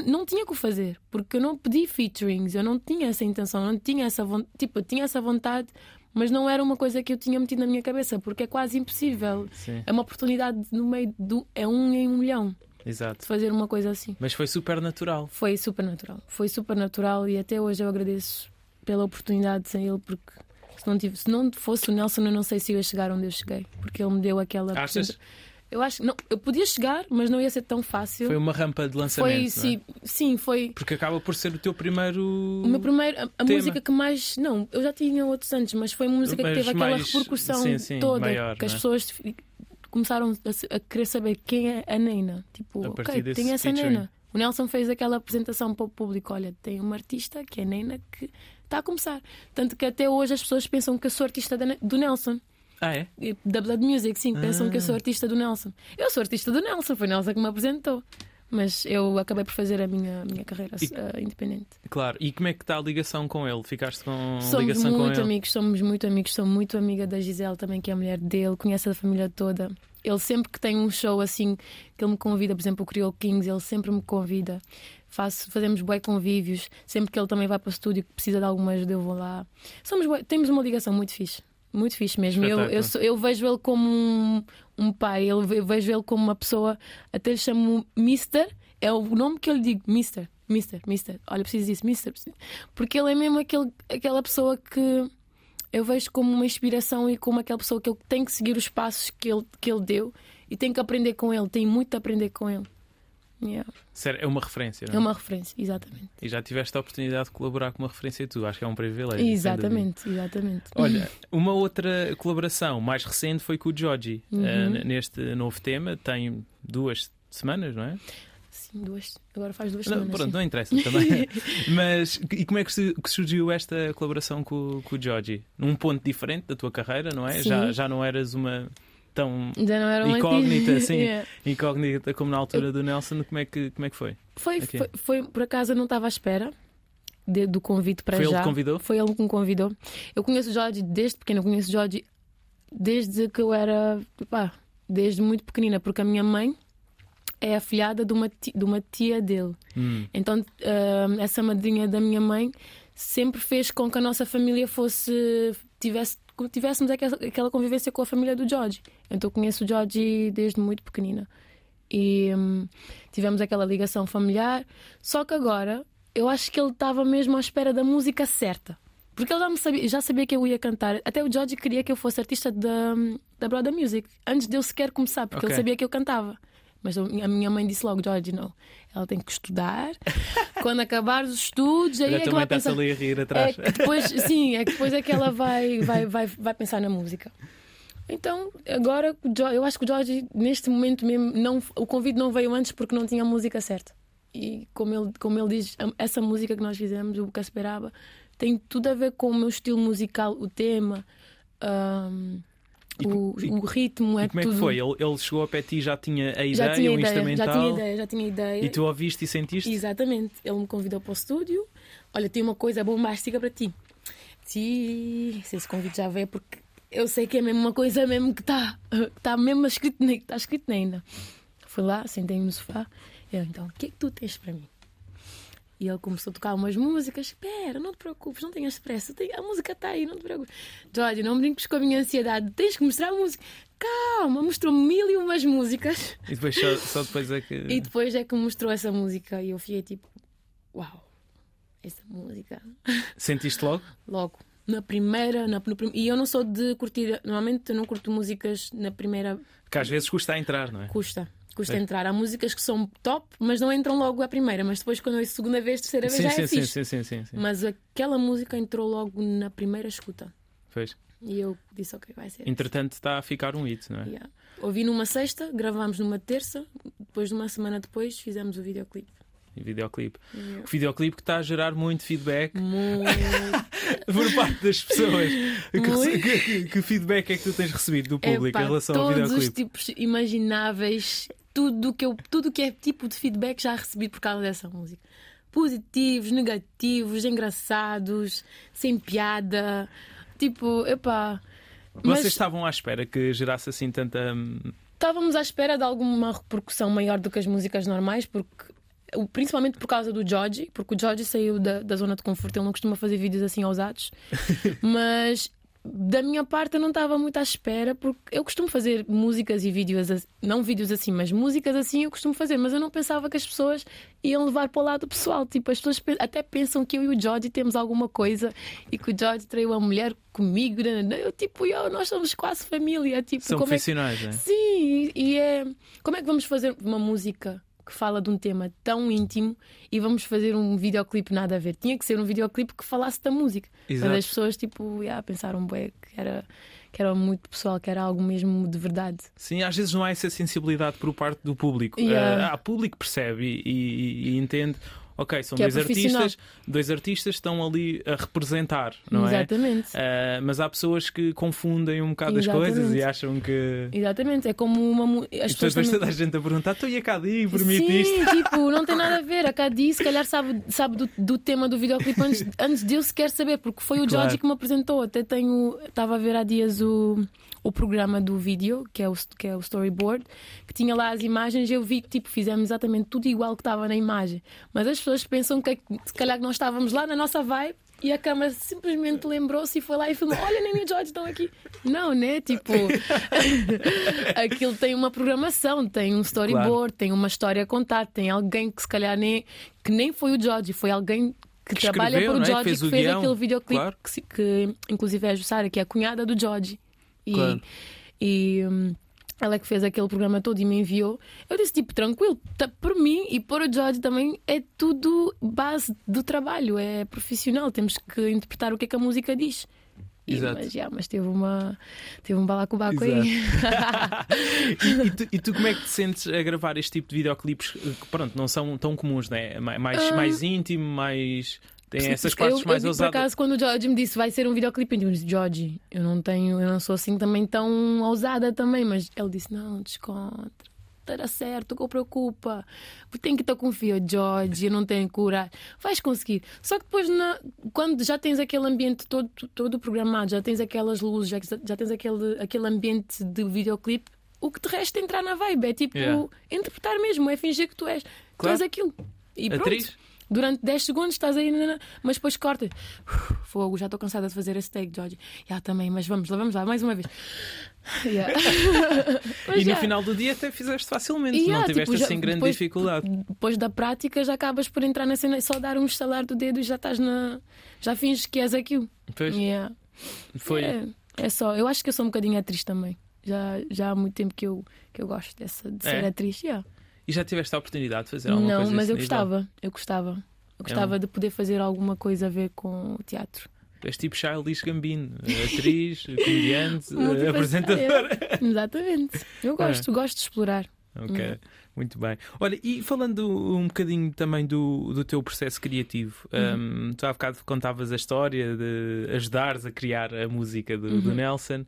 C: não tinha que o fazer porque eu não pedi featurings eu não tinha essa intenção não tinha essa tipo eu tinha essa vontade mas não era uma coisa que eu tinha metido na minha cabeça porque é quase impossível
B: Sim.
C: é uma oportunidade no meio do é um em um milhão
B: Exato.
C: de fazer uma coisa assim
B: mas foi super natural
C: foi super natural foi super natural e até hoje eu agradeço pela oportunidade sem ele porque se não, tive, se não fosse o Nelson eu não sei se eu ia chegar onde eu cheguei porque ele me deu aquela
B: Achas?
C: Eu acho que não, eu podia chegar, mas não ia ser tão fácil.
B: Foi uma rampa de lançamento.
C: Foi,
B: é?
C: sim, sim, foi.
B: Porque acaba por ser o teu primeiro.
C: O meu primeiro, a, a música que mais. Não, eu já tinha outros antes, mas foi uma música
B: Mas
C: que teve aquela
B: mais-
C: repercussão
B: sim, sim,
C: toda.
B: maior,
C: que as
B: é?
C: pessoas começaram a, a querer saber quem é a Neina. Tipo, ok, tem essa
B: featuring.
C: Neina. O Nelson fez aquela apresentação para o público. Olha, tem uma artista que é a Neina que está a começar. Tanto que até hoje as pessoas pensam que eu sou artista do Nelson.
B: Ah, é?
C: Da Blood Music, sim, pensam que eu sou
B: Ah.
C: artista do Nelson. Eu sou artista do Nelson, foi Nelson que me apresentou. Mas eu acabei por fazer a minha, minha carreira
B: E-
C: eh, independente.
B: Claro. E como é que está a ligação com ele? Ficaste com
C: Somos
B: ligação com
C: muito
B: ele?
C: amigos, somos muito amigos. Sou muito amiga da Gisele também, que é a mulher dele, conhece a família toda. Ele sempre que tem um show assim, que ele me convida, por exemplo, o Creole Kings, ele sempre me convida. Faço, fazemos bué convívios. Sempre que ele também vai para o estúdio que precisa de alguma ajuda, eu vou lá. Somos bué- temos uma ligação muito fixe. Muito fixe mesmo. Eu, eu, eu vejo ele como um, um pai, eu ve- eu vejo ele como uma pessoa, até lhe chamo Mister, é o nome que eu lhe digo, Mister, Mister, Mister. Olha, preciso disso, Mister. preciso- Porque ele é mesmo aquele, aquela pessoa que eu vejo como uma inspiração e como aquela pessoa que eu tenho que seguir os passos que ele, que ele deu e tenho que aprender com ele, tenho muito a aprender com ele. Yeah.
B: Sério, é uma referência, não
C: É uma referência, exatamente.
B: E já tiveste a oportunidade de colaborar com uma referência tu. Acho que é um privilégio.
C: Exatamente, exatamente.
B: Olha, uma outra colaboração mais recente foi com o Joji.
C: Uhum.
B: eh, n- neste novo tema, tem duas semanas, não é?
C: Sim, duas. Agora faz duas
B: Não,
C: semanas.
B: pronto,
C: sim.
B: não interessa também. Mas e como é que surgiu esta colaboração com, com o Joji? Num ponto diferente da tua carreira, não é?
C: Sim.
B: Já, já não eras uma tão
C: Já não era uma
B: Incógnita, sim.
C: Yeah.
B: incógnita como na altura do Nelson. Como é que, como é que foi?
C: Foi, foi, foi, por acaso eu não estava à espera de- do convite para
B: Foi ele
C: já.
B: que convidou?
C: Foi ele que me convidou. Eu conheço o Jorge desde pequena, eu conheço o Jorge desde que eu era, pá, desde muito pequenina, porque a minha mãe é a filhada de uma tia, de uma tia dele.
B: Hum,
C: Então, ah, essa madrinha da minha mãe sempre fez com que a nossa família fosse tivesse tivéssemos aquela, convivência com a família do George. Então, eu conheço o George desde muito pequenina e hum, tivemos aquela ligação familiar. Só que agora eu acho que ele estava mesmo à espera da música certa. Porque ele já, sabia, já sabia que eu ia cantar. Até o George queria que eu fosse artista da, da Brother Music antes de eu sequer começar, porque
B: Ok.
C: ele sabia que eu cantava. Mas a minha mãe disse logo: George, não, ela tem que estudar. Quando acabar os estudos, aí é que vai pensar.
B: ali a rir
C: É
B: atrás.
C: que depois, sim, é que depois é que ela vai, vai, vai, vai pensar na música. Então, agora, eu acho que o George, neste momento mesmo, não, o convite não veio antes porque não tinha a música certa. E como ele, como ele diz, essa música que nós fizemos, o Casperaba, tem tudo a ver com o meu estilo musical, o tema,
B: E
C: o,
B: e-
C: o ritmo, é
B: E como é
C: tudo.
B: que foi? Ele, ele chegou ao pé ti e já tinha a ideia,
C: Já tinha
B: o
C: ideia,
B: instrumental.
C: já tinha ideia, já tinha ideia.
B: E tu ouviste e sentiste?
C: Exatamente. Ele me convidou para o estúdio. Olha, tem uma coisa bombástica para ti. Sim, se esse convite já veio, porque eu sei que é mesmo uma coisa mesmo que está tá mesmo escrito, na- tá escrito ainda. Fui lá, sentei-me no sofá. Eu, então, o que é que tu tens para mim? E ele começou a tocar umas músicas. Espera, não te preocupes, não tenhas pressa. A música está aí, não te preocupes. Jorge, não brinques com a minha ansiedade. Tens que mostrar a música. Calma, mostrou mil e umas músicas.
B: E depois só, só depois é que.
C: E depois é que mostrou essa música e eu fiquei tipo, uau, essa música.
B: Sentiste logo?
C: Logo, na primeira, na, no e eu não sou de curtir, normalmente eu não curto músicas na primeira,
B: Que às vezes custa a entrar, não é?
C: custa. Custa
B: É.
C: entrar. Há músicas que são top, mas não entram logo à primeira. Mas depois, quando eu ouço segunda vez, terceira vez,
B: Sim,
C: já
B: sim,
C: é
B: sim,
C: fixe.
B: sim, sim, sim, sim.
C: Mas aquela música entrou logo na primeira escuta.
B: Pois.
C: E eu disse, ok, vai ser.
B: Entretanto, está a ficar um hit, não é?
C: Yeah. Ouvi numa sexta, gravámos numa terça, depois de uma semana depois fizemos o videoclipe.
B: E videoclipe.
C: Yeah.
B: O videoclipe que está a gerar muito feedback
C: Muito.
B: por parte das pessoas. Que, que- que- feedback é que tu tens recebido do público
C: Epá,
B: em relação ao
C: todos os
B: videoclipe?
C: tipos imagináveis, tudo que eu, tudo que é tipo de feedback já recebi por causa dessa música. Positivos, negativos, engraçados, sem piada. Tipo, epá.
B: Vocês
C: Mas
B: estavam à espera que gerasse assim tanta. hum,
C: estávamos à espera de alguma repercussão maior do que as músicas normais, porque principalmente por causa do Georgie, porque o Georgie saiu da, da zona de conforto, ele não costuma fazer vídeos assim ousados, mas da minha parte eu não estava muito à espera, porque eu costumo fazer músicas e vídeos, não vídeos assim, mas músicas assim eu costumo fazer, mas eu não pensava que as pessoas iam levar para o lado pessoal. Tipo, as pessoas até pensam que eu e o George temos alguma coisa e que o George traiu a mulher comigo. Né, né, eu, tipo, eu, nós somos quase família. Tipo,
B: São profissionais,
C: é
B: né?
C: Sim, e é. Como é que vamos fazer uma música que fala de um tema tão íntimo e vamos fazer um videoclipe nada a ver. Tinha que ser um videoclipe que falasse da música. Exato. Mas as pessoas tipo, yeah, pensaram que era que era muito pessoal, que era algo mesmo de verdade.
B: Sim, às vezes não há essa sensibilidade por parte do público.
C: Yeah.
B: Uh, público percebe e, e, e entende ok, são que é dois é artistas, dois artistas estão ali a representar, não
C: é? Exatamente.
B: é? Uh, mas há pessoas que confundem um bocado Exatamente. as coisas e acham que.
C: Exatamente, é como uma.
B: As e também... toda a gente a perguntar, tu e a Cadi, permite
C: Sim,
B: isto?
C: tipo, não tem nada a ver. A Cadi, se calhar, sabe, sabe do, do tema do videoclipe antes, antes de eu sequer saber, porque foi o claro. George que me apresentou. Até tenho. Estava a ver há dias o o programa do vídeo, que é o, que é o storyboard, que tinha lá as imagens. Eu vi que tipo, fizemos exatamente tudo igual que estava na imagem. Mas as pessoas pensam que se calhar nós estávamos lá na nossa vibe e a câmera simplesmente lembrou-se e foi lá e filmou: Olha, nem o George estão aqui. Não, né? Tipo, aquilo tem uma programação, tem um storyboard, claro. tem uma história a contar, tem alguém que se calhar nem, que nem foi o George, foi alguém que, que trabalha para o George é? que fez, que fez aquele videoclipe, claro. que, que, inclusive é a Jussara, que é a cunhada do George. E, claro. e hum, ela que fez aquele programa todo e me enviou. Eu disse, tipo, tranquilo, tá, por mim e por o George também é tudo base do trabalho, é profissional, temos que interpretar o que é que a música diz. E, mas, já, mas teve uma teve um balacobaco aí.
B: e, e, tu, e, tu, como é que te sentes a gravar este tipo de videoclipes que pronto, não são tão comuns, né? mais, uh... mais íntimo, mais tem essas partes
C: eu,
B: mais
C: eu,
B: ousadas.
C: Por acaso, quando o George me disse vai ser um videoclipe, eu disse, George, eu não tenho, eu não sou assim também tão ousada também, mas ele disse, não, descontra. Estará certo, que preocupa. Tem que estar confiado, George, eu não tenho cura. Vais conseguir. Só que depois, na, quando já tens aquele ambiente todo, todo programado, já tens aquelas luzes, já, já tens aquele, aquele ambiente de videoclipe, o que te resta é entrar na vibe. É tipo yeah. interpretar mesmo, é fingir que tu és, claro. tu és aquilo. E pronto. Atriz? Durante 10 segundos estás aí, mas depois corta. Fogo, já estou cansada de fazer esse take, George. Já também, mas vamos lá, vamos lá, mais uma vez. Yeah.
B: e no final do dia até fizeste facilmente, yeah, não tiveste tipo, assim já, grande
C: depois,
B: dificuldade.
C: Depois da prática já acabas por entrar na cena e só dar um estalar do dedo e já estás na. Já finges que és aquilo.
B: Pois.
C: Yeah.
B: Foi.
C: É, é, só, eu acho que eu sou um bocadinho atriz também. Já, já há muito tempo que eu, que eu gosto dessa, de ser é? atriz. Yeah.
B: E já tiveste a oportunidade de fazer alguma
C: não,
B: coisa
C: Não, mas eu
B: nível?
C: gostava, eu gostava. Eu gostava é um... de poder fazer alguma coisa a ver com o teatro.
B: És tipo Childish Gambino, atriz, comediante, apresentadora.
C: Exatamente. Eu gosto, é. gosto de explorar.
B: Ok, hum. muito bem. Olha, e falando um bocadinho também do, do teu processo criativo, uhum. um, tu há bocado contavas a história de ajudares a criar a música do, uhum. do Nelson.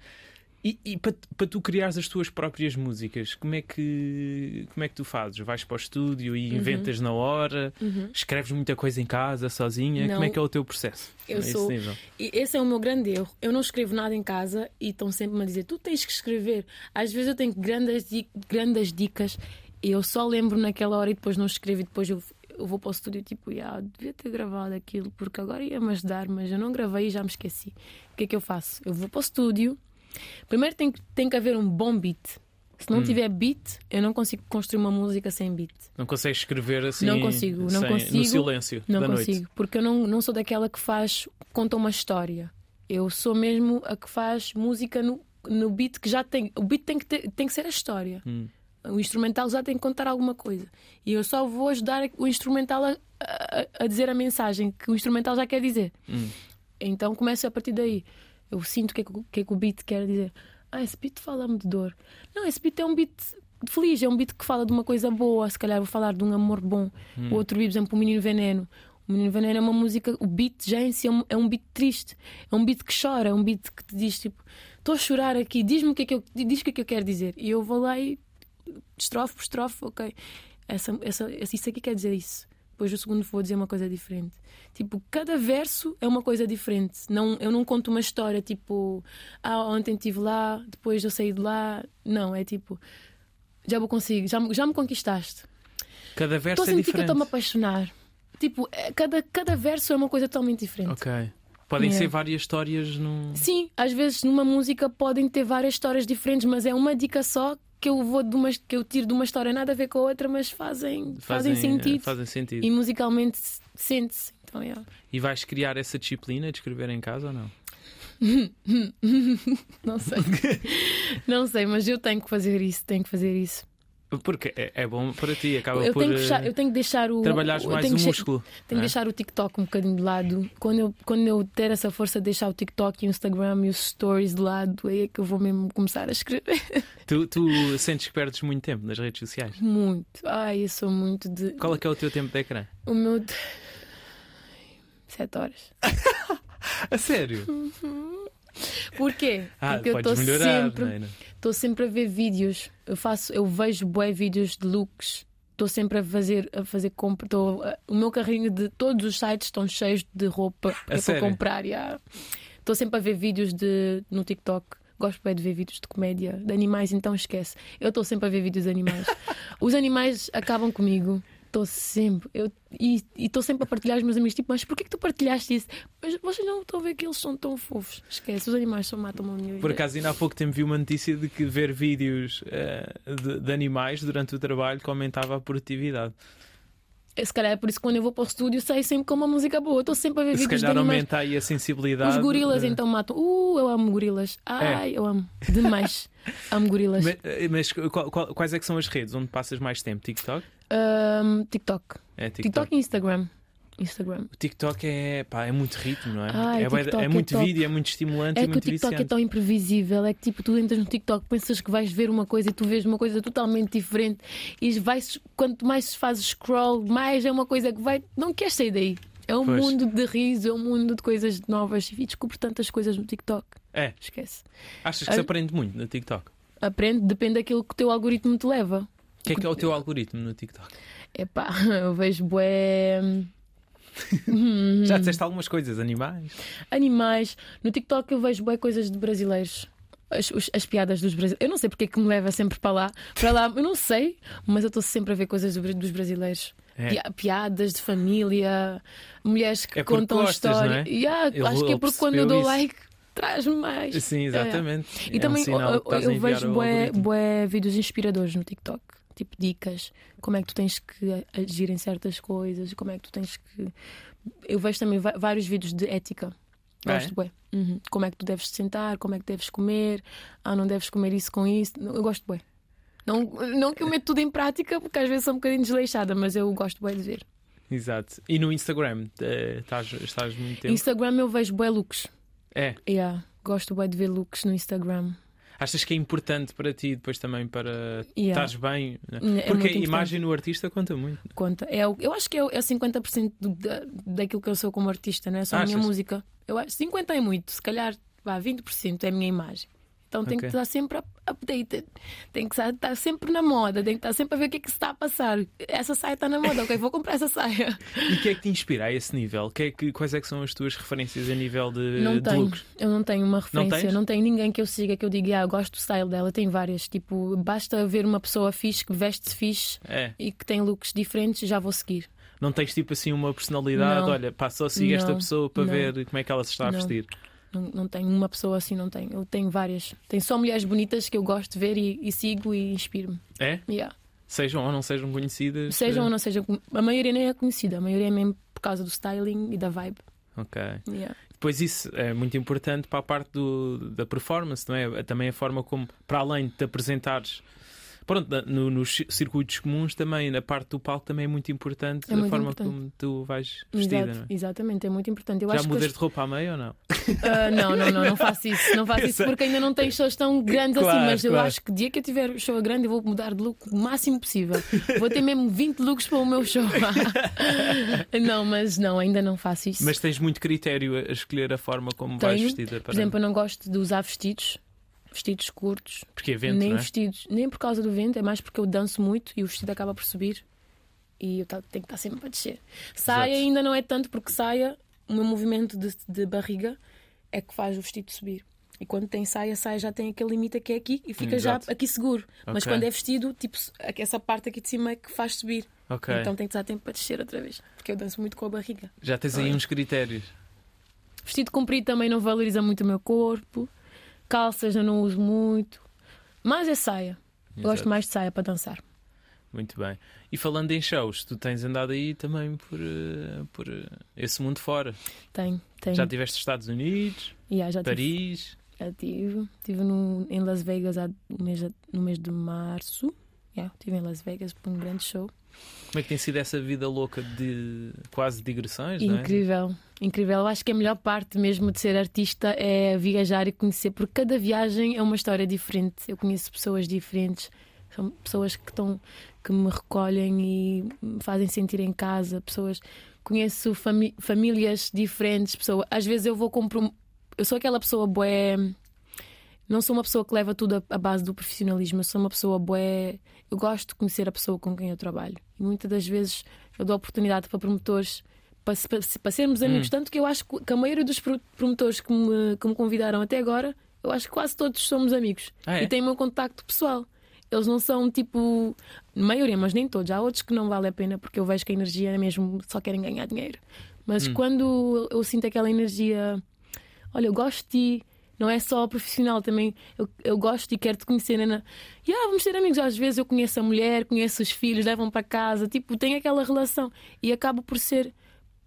B: E, e para, para tu criares as tuas próprias músicas, como é que como é que tu fazes? Vais para o estúdio e uhum. inventas na hora? Uhum. Escreves muita coisa em casa, sozinha? Não, como é que é o teu processo?
C: Eu sou. Esse é o meu grande erro. Eu não escrevo nada em casa e estão sempre a dizer: tu tens que escrever. Às vezes eu tenho grandes, grandes dicas e eu só lembro naquela hora e depois não escrevo e depois eu eu vou para o estúdio tipo, ah, devia ter gravado aquilo porque agora ia-me ajudar, mas eu não gravei e já me esqueci. O que é que eu faço? Eu vou para o estúdio, Primeiro tem, tem que haver um bom beat. Se não hum. tiver beat, eu não consigo construir uma música sem beat.
B: Não consegues escrever assim?
C: Não consigo, não
B: sem,
C: consigo.
B: No silêncio
C: não
B: da
C: consigo,
B: noite.
C: porque eu não, não sou daquela que faz, conta uma história. Eu sou mesmo a que faz música no, no beat que já tem. O beat tem que, ter, tem que ser a história. Hum. O instrumental já tem que contar alguma coisa. E eu só vou ajudar o instrumental a, a, a dizer a mensagem que o instrumental já quer dizer. Hum. Então começo a partir daí. Eu sinto o que, é que, é que o beat quer dizer. Ah, esse beat fala-me de dor. Não, esse beat é um beat feliz, é um beat que fala de uma coisa boa. Se calhar vou falar de um amor bom. Hum. O outro beat, por exemplo, o Menino Veneno. O Menino Veneno é uma música, o beat já em si é um, é um beat triste. É um beat que chora, é um beat que te diz tipo: estou a chorar aqui, diz-me o que é que eu, diz o que é que eu quero dizer. E eu vou lá e estrofe por estrofe, ok. Essa, essa, isso aqui quer dizer isso depois o segundo vou dizer uma coisa diferente. Tipo, cada verso é uma coisa diferente. Não, eu não conto uma história tipo, ah, ontem estive lá, depois eu saí de lá. Não, é tipo, já vou consigo, já, já me conquistaste.
B: Cada verso
C: estou a
B: é diferente.
C: que estou-me a apaixonar. Tipo, é, cada, cada verso é uma coisa totalmente diferente.
B: Ok. Podem
C: Yeah.
B: ser várias histórias num.
C: Sim, às vezes numa música podem ter várias histórias diferentes, mas é uma dica só que eu vou de uma, que eu tiro de uma história nada a ver com a outra, mas fazem, fazem, sentido.
B: eh, Fazem sentido.
C: E
B: E...
C: musicalmente se- sente-se. Então, yeah.
B: vais criar essa disciplina de escrever em casa ou não?
C: Não sei. não sei, mas eu tenho que fazer isso, tenho que fazer isso.
B: Porque é, é bom para ti, acaba
C: Eu
B: por
C: tenho, deixar,
B: eh,
C: eu tenho que deixar o.
B: trabalhares mais
C: tenho
B: o músculo.
C: Tenho que
B: não é?
C: deixar o TikTok um bocadinho de lado. Quando eu, quando eu ter essa força de deixar o TikTok e o Instagram e os stories de lado, aí é que eu vou mesmo começar a escrever.
B: Tu, tu sentes que perdes muito tempo nas redes sociais?
C: Muito. Ai, eu sou muito de.
B: Qual é que é o teu tempo de ecrã?
C: O meu. Sete horas.
B: A sério?
C: Porquê?
B: Ah,
C: Porque eu estou sempre.
B: não é?
C: Estou sempre a ver vídeos. Eu faço, eu vejo bué vídeos de looks. Estou sempre a fazer, a fazer compra. Estou- o meu carrinho de todos os sites estão cheios de roupa para comprar. Estou sempre a ver vídeos de, no TikTok. Gosto bem de ver vídeos de comédia, de animais, então esquece. Eu estou sempre a ver vídeos de animais. Os animais acabam comigo. Estou sempre. Eu, e estou sempre a partilhar os meus amigos. Tipo, mas porquê que tu partilhaste isso? Mas vocês não estão a ver que eles são tão fofos. Esquece, os animais só matam uma minha
B: Por
C: vida.
B: acaso, ainda há pouco tempo vi uma notícia de que ver vídeos eh, de, de animais durante o trabalho que aumentava a produtividade.
C: Se calhar é por isso que quando eu vou para o estúdio saio sempre com uma música boa. Estou sempre a ver
B: Se
C: vídeos de
B: calhar
C: animais.
B: aumenta aí a sensibilidade.
C: Os gorilas
B: eh,
C: então matam. Uh, eu amo gorilas. Ai, eu amo. Demais. amo gorilas.
B: Mas, eh, mas qual- qual- quais é que são as redes onde passas mais tempo? TikTok?
C: Ahm, TikTok.
B: É TikTok.
C: TikTok e Instagram. Instagram.
B: O TikTok é, pá, é muito ritmo, não é?
C: Ai,
B: é,
C: TikTok
B: é
C: é
B: muito
C: top.
B: vídeo, é muito estimulante
C: É que o TikTok é
B: viciante.
C: tão imprevisível. É que tipo, tu entras no TikTok, pensas que vais ver uma coisa e tu vês uma coisa totalmente diferente. E vais, quanto mais fazes scroll, mais é uma coisa que vai. Não queres sair daí. É um
B: Pois.
C: mundo de riso, é um mundo de coisas novas. E descubro tantas coisas no TikTok.
B: É,
C: Esquece.
B: achas que se
C: Ah.
B: aprende muito no TikTok?
C: Aprende, depende daquilo que o teu algoritmo te leva.
B: O que é que é o teu algoritmo no TikTok?
C: Epá, eu vejo bué.
B: Já disseste algumas coisas, animais.
C: Animais. No TikTok eu vejo bué coisas de brasileiros. As, as piadas dos brasileiros. Eu não sei porque é que me leva sempre para lá. Para lá, eu não sei, mas eu estou sempre a ver coisas do- dos brasileiros.
B: É.
C: Pia- Piadas de família, mulheres que
B: É
C: contam
B: gostas,
C: história.
B: não é?
C: Yeah,
B: Ele-
C: acho que é porque quando eu dou
B: percebeu
C: like, traz-me mais.
B: Sim, exatamente.
C: E
B: É um
C: também
B: sinal
C: eu, eu vejo bué, bué vídeos inspiradores no TikTok. Tipo dicas, como é que tu tens que agir em certas coisas, como é que tu tens que. Eu vejo também vários vídeos de ética.
B: Ah,
C: Gosto
B: é?
C: bué. Uhum. Como é que tu deves te sentar, como é que deves comer, ah, não deves comer isso com isso. Eu gosto bué. Não, não que eu meto tudo em prática, porque às vezes sou um bocadinho desleixada, mas eu gosto bué de ver.
B: Exato. E no Instagram, eh, estás, estás muito tempo?
C: Instagram eu vejo bué looks.
B: É.
C: Yeah. Gosto bué de ver looks no Instagram.
B: Achas que é importante para ti depois também para
C: Yeah.
B: estares bem? né?
C: É
B: Porque a imagem no artista conta muito.
C: conta. É, eu acho que é, é 50% do, da, daquilo que eu sou como artista, não é só a minha
B: Achas?
C: música. Eu acho 50% é muito, se calhar vá, 20% é a minha imagem. Então tem
B: Ok.
C: que estar sempre up- updated, tem que estar, estar sempre na moda, tem que estar sempre a ver o que é que se está a passar. Essa saia está na moda, ok, vou comprar essa saia.
B: E o que é que te inspira a esse nível? Que é que, quais é que são as tuas referências a nível de,
C: não
B: de
C: tenho,
B: looks?
C: eu não tenho uma referência,
B: tens?
C: não tenho ninguém que eu siga que eu diga, ah, eu gosto do style dela. Tem várias, tipo, basta ver uma pessoa fixe que veste-se fixe
B: É.
C: e que tem looks diferentes, já vou seguir.
B: Não tens tipo assim uma personalidade,
C: Não.
B: olha, pá, só sigo esta
C: Não.
B: pessoa para
C: Não.
B: ver como é que ela se está a
C: Não.
B: vestir.
C: Não, não tenho uma pessoa assim, não tenho. Eu tenho várias. Tenho só mulheres bonitas que eu gosto de ver e, e sigo e inspiro-me.
B: É?
C: Yeah.
B: Sejam ou não sejam conhecidas.
C: Sejam
B: eh,
C: ou não sejam. A maioria nem é conhecida, a maioria é mesmo por causa do styling e da vibe.
B: Ok.
C: Yeah.
B: Depois isso é muito importante para a parte do, da performance, não é? Também a forma como, para além de te apresentares pronto, no- nos ci- circuitos comuns, também na parte do palco também é muito importante
C: É
B: a
C: muito
B: forma
C: importante.
B: como tu vais vestida,
C: Exato,
B: é?
C: Exatamente, é muito importante. Eu
B: Já mudas
C: as-
B: de roupa à meia ou não?
C: Ah, não, não, não, não faço isso. Não faço
B: Eu
C: isso porque ainda não tenho shows tão grandes
B: Claro,
C: assim. Mas eu
B: claro.
C: acho que o dia que eu tiver show grande, eu vou mudar de look o máximo possível. Vou ter mesmo 20 looks para o meu show. não, mas não, ainda não faço isso.
B: Mas tens muito critério a escolher a forma como vais
C: Tenho.
B: vestida para
C: Por exemplo, eu não gosto de usar vestidos, vestidos curtos,
B: porque é vento,
C: nem
B: não é?
C: vestidos, nem por causa do vento, é mais porque eu danço muito e o vestido acaba por subir e eu ta- tenho que estar sempre para descer. Saia
B: Exato.
C: ainda não é tanto porque saia, o meu movimento de, de barriga é que faz o vestido subir. E quando tem saia, saia já tem aquele limite que é aqui e fica
B: Exato.
C: já aqui seguro. Mas
B: Ok.
C: quando é vestido, tipo, essa parte aqui de cima é que faz subir.
B: Ok.
C: Então tem que estar tempo para descer outra vez. Porque eu danço muito com a barriga.
B: Já tens aí uns critérios.
C: Vestido comprido também não valoriza muito o meu corpo. Calças eu não uso muito. Mas é saia.
B: Exato.
C: Gosto mais de saia para dançar.
B: Muito bem. E falando em shows, tu tens andado aí também por, eh, por eh, esse mundo fora.
C: Tenho, tenho.
B: Já tiveste nos Estados Unidos,
C: Yeah, já tive.
B: Paris.
C: Já tive. Estive em Las Vegas há, no, mês, no mês de março. Yeah, estive em Las Vegas por um grande show.
B: Como é que tem sido essa vida louca de quase digressões? é?
C: Incrível, incrível. Eu acho que a melhor parte mesmo de ser artista é viajar e conhecer, porque cada viagem é uma história diferente. Eu conheço pessoas diferentes, são pessoas que estão que me recolhem e me fazem sentir em casa, pessoas conheço famílias diferentes, pessoas. Às vezes eu vou comprar eu sou aquela pessoa boé não sou uma pessoa que leva tudo à base do profissionalismo, eu sou uma pessoa boé. Eu gosto de conhecer a pessoa com quem eu trabalho. E muitas das vezes eu dou oportunidade para promotores para, para para sermos amigos. Tanto que eu acho que a maioria dos pro- promotores que me, que me convidaram até agora, eu acho que quase todos somos amigos.
B: Ah, é?
C: E têm o meu contacto pessoal. Eles não são tipo. Maioria, mas nem todos. Há outros que não vale a pena porque eu vejo que a energia é mesmo só querem ganhar dinheiro. Mas quando eu sinto aquela energia, olha, eu gosto de ti, não é só profissional também, eu, eu gosto e quero te conhecer. Ana. Yeah, vamos ser amigos. Às vezes eu conheço a mulher, conheço os filhos, levam para casa, tipo, tem aquela relação e acaba por ser.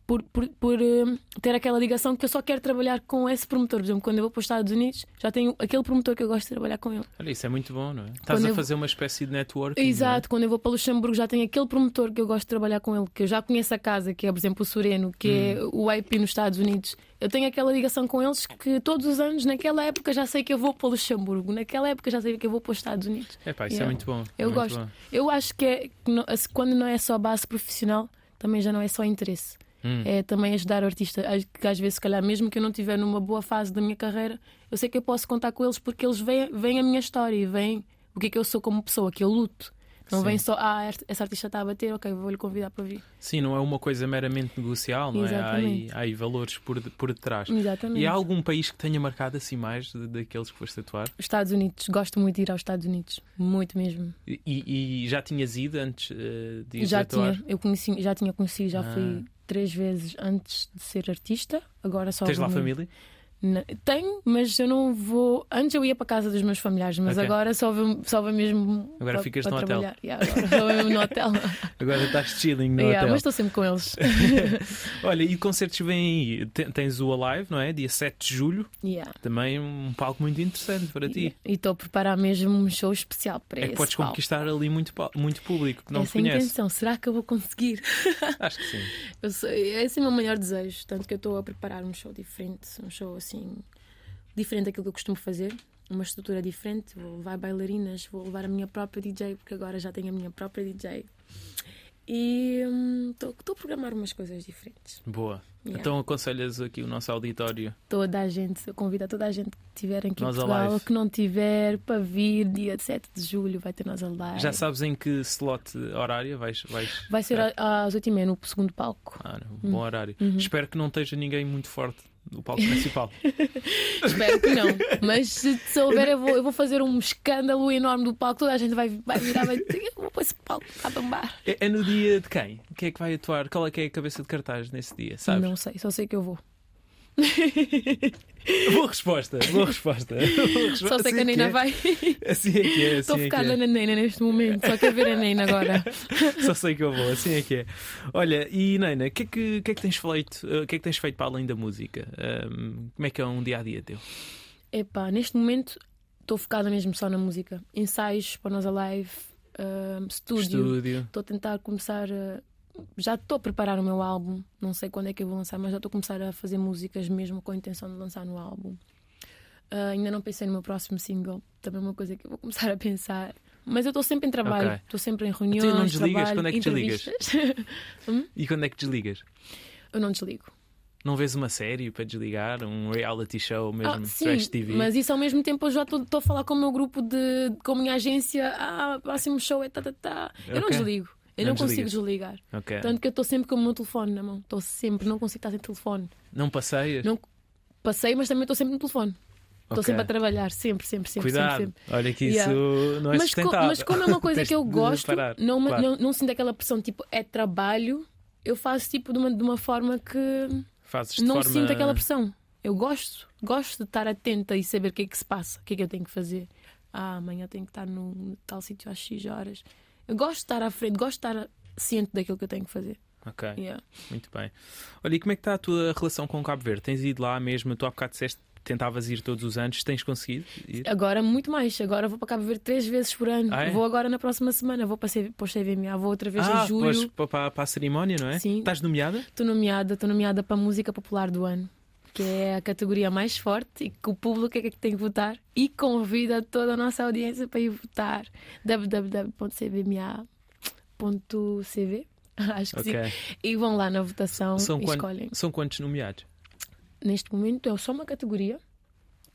C: Por, por, por, eh, ter aquela ligação que eu só quero trabalhar com esse promotor. Por exemplo, quando eu vou para os Estados Unidos, já tenho aquele promotor que eu gosto de trabalhar com ele.
B: Olha, isso é muito bom, não é? Estás
C: Quando
B: a
C: eu-
B: fazer uma espécie de networking. é?
C: Exato, quando eu vou para Luxemburgo já tenho aquele promotor que eu gosto de trabalhar com ele, que eu já conheço a casa, que é, por exemplo, o Sureno, que é o IP nos Estados Unidos. Eu tenho aquela ligação com eles que todos os anos, naquela época, já sei que eu vou para Luxemburgo, naquela época já sei que eu vou para os Estados Unidos.
B: É pá, isso é
C: Yeah.
B: muito bom. é
C: Eu
B: muito
C: gosto.
B: bom.
C: Eu acho que, é, que não- quando não é só base profissional, também já não é só interesse.
B: Hum.
C: É também ajudar o artista. Às- Que às vezes, se calhar, mesmo que eu não estiver numa boa fase da minha carreira, eu sei que eu posso contar com eles porque eles veem, veem a minha história e veem o que é que eu sou como pessoa, que eu luto. Não
B: Sim.
C: vem só, ah, esta artista está a bater, ok, vou-lhe convidar para vir.
B: Sim, não é uma coisa meramente negocial, não é? Há aí,
C: Exatamente.
B: há aí valores por, por detrás.
C: Exatamente.
B: E há algum país que tenha marcado assim mais daqueles que foste atuar?
C: Estados Unidos, gosto muito de ir aos Estados Unidos. Muito mesmo.
B: E, e já tinhas ido antes eh, de ir
C: já
B: atuar?
C: tinha, eu conheci, já tinha conhecido, já
B: Ah.
C: fui três vezes antes de ser artista. Agora só
B: Tens lá família?
C: Tenho, mas eu não vou. Antes eu ia para casa dos meus familiares, mas
B: Ok.
C: agora só vou, só vou mesmo.
B: Agora
C: para,
B: ficas
C: para
B: no hotel.
C: Yeah, agora vou mesmo no hotel.
B: Agora estás chilling no
C: Yeah,
B: hotel.
C: mas estou sempre com eles.
B: Olha, e concertos vêm aí? Te- Tens o Alive, não é? Dia 7 de julho.
C: Yeah.
B: Também um palco muito interessante para ti.
C: E estou a preparar mesmo um show especial para
B: É que podes
C: palco.
B: conquistar ali muito, muito público que não
C: Essa é
B: conhece.
C: intenção. Será que eu vou conseguir?
B: Acho que sim.
C: Eu sou, esse é o meu maior desejo. Tanto que eu estou a preparar um show diferente. Um show assim. Diferente daquilo que eu costumo fazer. Uma estrutura diferente. Vou levar bailarinas. Vou levar a minha própria DJ. Porque agora já tenho a minha própria DJ. E estou a programar umas coisas diferentes.
B: Boa.
C: Yeah.
B: Então aconselhas aqui o nosso auditório.
C: Toda a gente, eu convido a toda a gente que estiver aqui em
B: Nós
C: Portugal,
B: Alive.
C: que não tiver, para vir dia 7 de julho, vai ter nós Alive.
B: Já sabes em que slot horário vais. vais...
C: Vai ser
B: É.
C: às 8h30 no segundo palco.
B: Ah, bom horário.
C: Uhum.
B: Espero que não esteja ninguém muito forte no palco principal.
C: Espero que não. Mas se, se houver, eu vou, eu vou fazer um escândalo enorme do palco. Toda a gente vai, vai virar, vai dizer: esse palco a bombar.
B: é, é no dia de quem? Quem é que vai atuar? Qual é que é a cabeça de cartaz nesse dia? Sabes?
C: Não sei, só sei que eu vou.
B: Boa resposta, boa resposta. Boa resposta.
C: Só sei que a
B: Assim
C: Nina
B: é.
C: vai.
B: Assim é que é.
C: Estou
B: Assim é que
C: focada
B: é.
C: na Nina neste momento. Só quero ver a Nina agora.
B: Só sei que eu vou, assim é que é. Olha, e Neina, o que, é que, que é que tens feito? eh, O que é que tens feito para além da música? Ahm, como é que é um dia a dia teu?
C: Epá, neste momento estou focada mesmo só na música. Ensaios para nós Alive, um, estúdio.
B: Estúdio.
C: Estou a tentar começar a. Já estou a preparar o meu álbum. Não sei quando é que eu vou lançar, mas já estou a começar a fazer músicas mesmo com a intenção de lançar no álbum. Ah, ainda não pensei no meu próximo single. Também é uma coisa que eu vou começar a pensar. Mas eu estou sempre em trabalho. Estou sempre em reuniões.
B: Então, não desligas?
C: trabalho,
B: Quando é que desligas?
C: entrevistas.
B: E quando é que desligas?
C: eu não desligo.
B: Não vês uma série para desligar? Um reality show mesmo?
C: Ah, sim,
B: TV?
C: mas isso ao mesmo tempo eu já estou a falar com o meu grupo de com a minha agência. Ah, o próximo show é tá, tá, tá. Eu não
B: Ok.
C: desligo. Eu
B: Não
C: não, consigo desligar.
B: Ok.
C: Tanto que eu estou sempre com o meu telefone na mão. Estou sempre, não consigo estar sem telefone.
B: Não passeias?
C: Não Passei, mas também estou sempre no telefone. Estou
B: Ok.
C: sempre a trabalhar, sempre, sempre, sempre.
B: Cuidado,
C: sempre, sempre.
B: olha que isso
C: Yeah.
B: não é
C: Mas,
B: sustentável.
C: mas como é uma coisa que eu gosto, não,
B: Claro.
C: não, não sinto aquela pressão tipo é trabalho, eu faço tipo de uma, de uma forma que
B: Fazes
C: não
B: forma...
C: sinto aquela pressão. Eu gosto, gosto de estar atenta e saber o que é que se passa, o que é que eu tenho que fazer. Ah, amanhã tenho que estar num tal sítio às X horas. Eu gosto de estar à frente, gosto de estar ciente daquilo que eu tenho que fazer.
B: Ok,
C: Yeah.
B: muito bem. Olha, e como é que está a tua relação com Cabo Verde? Tens ido lá mesmo? Tu há bocado disseste tentavas ir todos os anos. Tens conseguido ir?
C: Agora muito mais. Agora vou para Cabo Verde três vezes por ano.
B: Ah, é?
C: Vou agora na próxima semana. Vou para, C- para o CVMA. Vou outra vez
B: ah,
C: em julho.
B: pois, pa- pa- para, a cerimónia, não é?
C: Sim.
B: Estás nomeada?
C: Estou nomeada, estou nomeada para a música popular do ano, que é a categoria mais forte e que o público é que tem que votar e convida toda a nossa audiência para ir votar. www.cvma.cv Acho que
B: Ok.
C: sim. E vão lá na votação
B: São,
C: e escolhem.
B: são quantos nomeados?
C: Neste momento é só uma categoria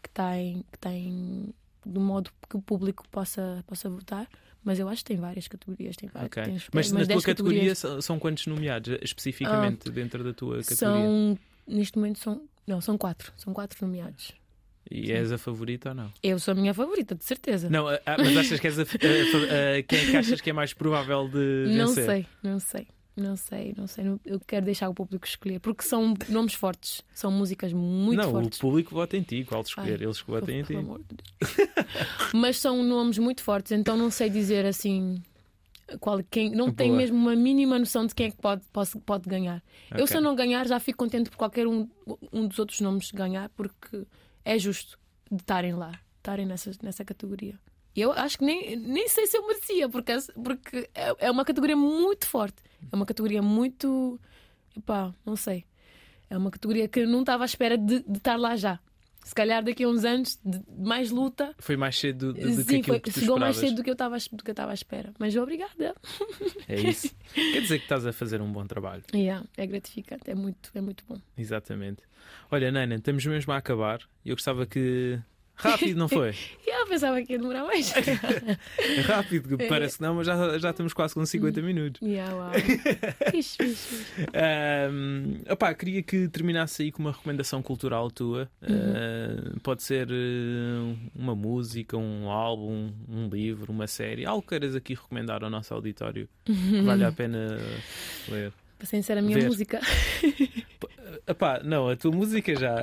C: que tem, que tem do modo que o público possa, possa votar, mas eu acho que tem várias categorias. Tem várias,
B: Ok.
C: tem
B: Mas na tua
C: 10
B: categoria
C: categorias.
B: são, são quantos nomeados, especificamente, dentro da tua categoria?
C: São, neste momento são, não, são quatro. São quatro nomeados.
B: E és a favorita ou não?
C: Eu sou a minha favorita, de certeza.
B: Não, ah, mas achas que és a, a- a- a- quem é que achas que é mais provável de
C: Não
B: vencer?
C: sei, não sei. Não sei, não sei. Não- Eu quero deixar o público escolher, porque são nomes fortes, são músicas muito
B: não,
C: fortes.
B: o público vota em ti, qual de escolher?
C: Ai,
B: Eles que votam em ti.
C: Mas são nomes muito fortes, então não sei dizer assim. Qual, quem, não tenho
B: Boa.
C: mesmo uma mínima noção de quem é que pode, posso- pode ganhar. Eu, se eu não ganhar, já fico contente por qualquer um, um dos outros nomes ganhar, porque é justo de estarem lá, estarem nessa, nessa categoria. Eu acho que nem, nem sei se eu merecia, porque, porque é, é uma categoria muito forte. É uma categoria muito. Epá, não sei. É uma categoria que eu não estava à espera de, de estar lá já. Se calhar daqui a uns anos de mais luta.
B: Foi mais cedo do, do que
C: Sim,
B: aquilo
C: foi,
B: que tu
C: chegou mais
B: esperavas.
C: cedo do que eu estava do que eu estava à espera. Mas obrigada.
B: É isso. Quer dizer que estás a fazer um bom trabalho.
C: Yeah, é gratificante, é muito, é muito bom.
B: Exatamente. Olha, Nana, estamos mesmo a acabar. Eu gostava que. Rápido, não foi?
C: Eu pensava que ia demorar mais.
B: Rápido, parece que não, mas já, já estamos quase com 50 minutos.
C: yeah, uau. Fixe, fixe, fixe.
B: Ahm, opá, queria que terminasse aí com uma recomendação cultural tua.
C: Uhum.
B: Ah, pode ser eh, uma música, um álbum, um livro, uma série. Algo que queiras aqui recomendar ao nosso auditório que vale a pena ler.
C: Sem ser a minha
B: Ver.
C: música.
B: Epá, não, a tua música já,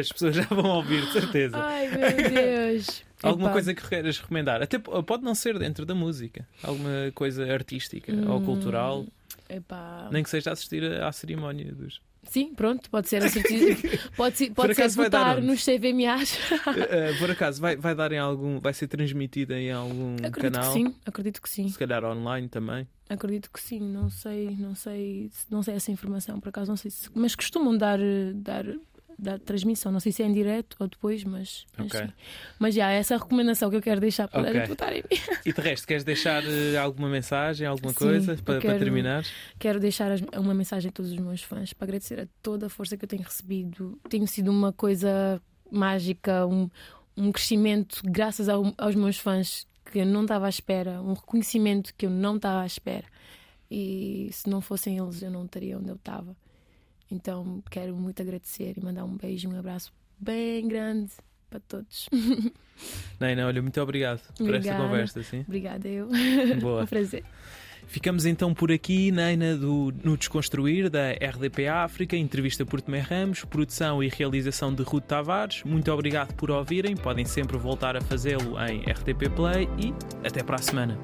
B: as pessoas já vão ouvir, de certeza.
C: Ai meu Deus.
B: Alguma
C: Epá,
B: coisa que queiras recomendar? Até pode não ser dentro da música, alguma coisa artística ou
C: Hum,
B: cultural,
C: epá.
B: nem que seja assistir à à cerimónia dos.
C: Sim, pronto, pode ser. Pode, ser- pode ser votar nos CVMAs.
B: Eh, eh, por acaso, vai, vai dar em algum. Vai ser transmitida em algum
C: Acredito
B: canal?
C: que sim, acredito que sim.
B: Se calhar online também.
C: Acredito que sim, não sei, não sei, não sei essa informação, por acaso não sei se, mas costumam dar, dar, dar transmissão, não sei se é em direto ou depois, mas, mas
B: Ok.
C: sim. Mas já, essa é a recomendação que eu quero deixar para
B: Ok.
C: votar em mim.
B: E de resto, queres deixar eh, alguma mensagem, alguma
C: Sim,
B: coisa para, para
C: quero-
B: terminar?
C: Quero deixar uma mensagem a todos os meus fãs para agradecer a toda a força que eu tenho recebido. Tem sido uma coisa mágica, um, um crescimento graças ao- aos meus fãs que eu não estava à espera, um reconhecimento que eu não estava à espera. E se não fossem eles, eu não estaria onde eu estava. Então quero muito agradecer e mandar um beijo e um abraço bem grande para todos.
B: Neina, olha, muito obrigado por esta
C: Obrigada.
B: conversa. Sim?
C: Obrigada, eu.
B: Boa.
C: um prazer.
B: Ficamos então por aqui, Neina, do, no Desconstruir, da RDP África, entrevista por Tomé Ramos, produção e realização de Ruth Tavares. Muito obrigado por ouvirem, podem sempre voltar a fazê-lo em RTP Play e até para a semana.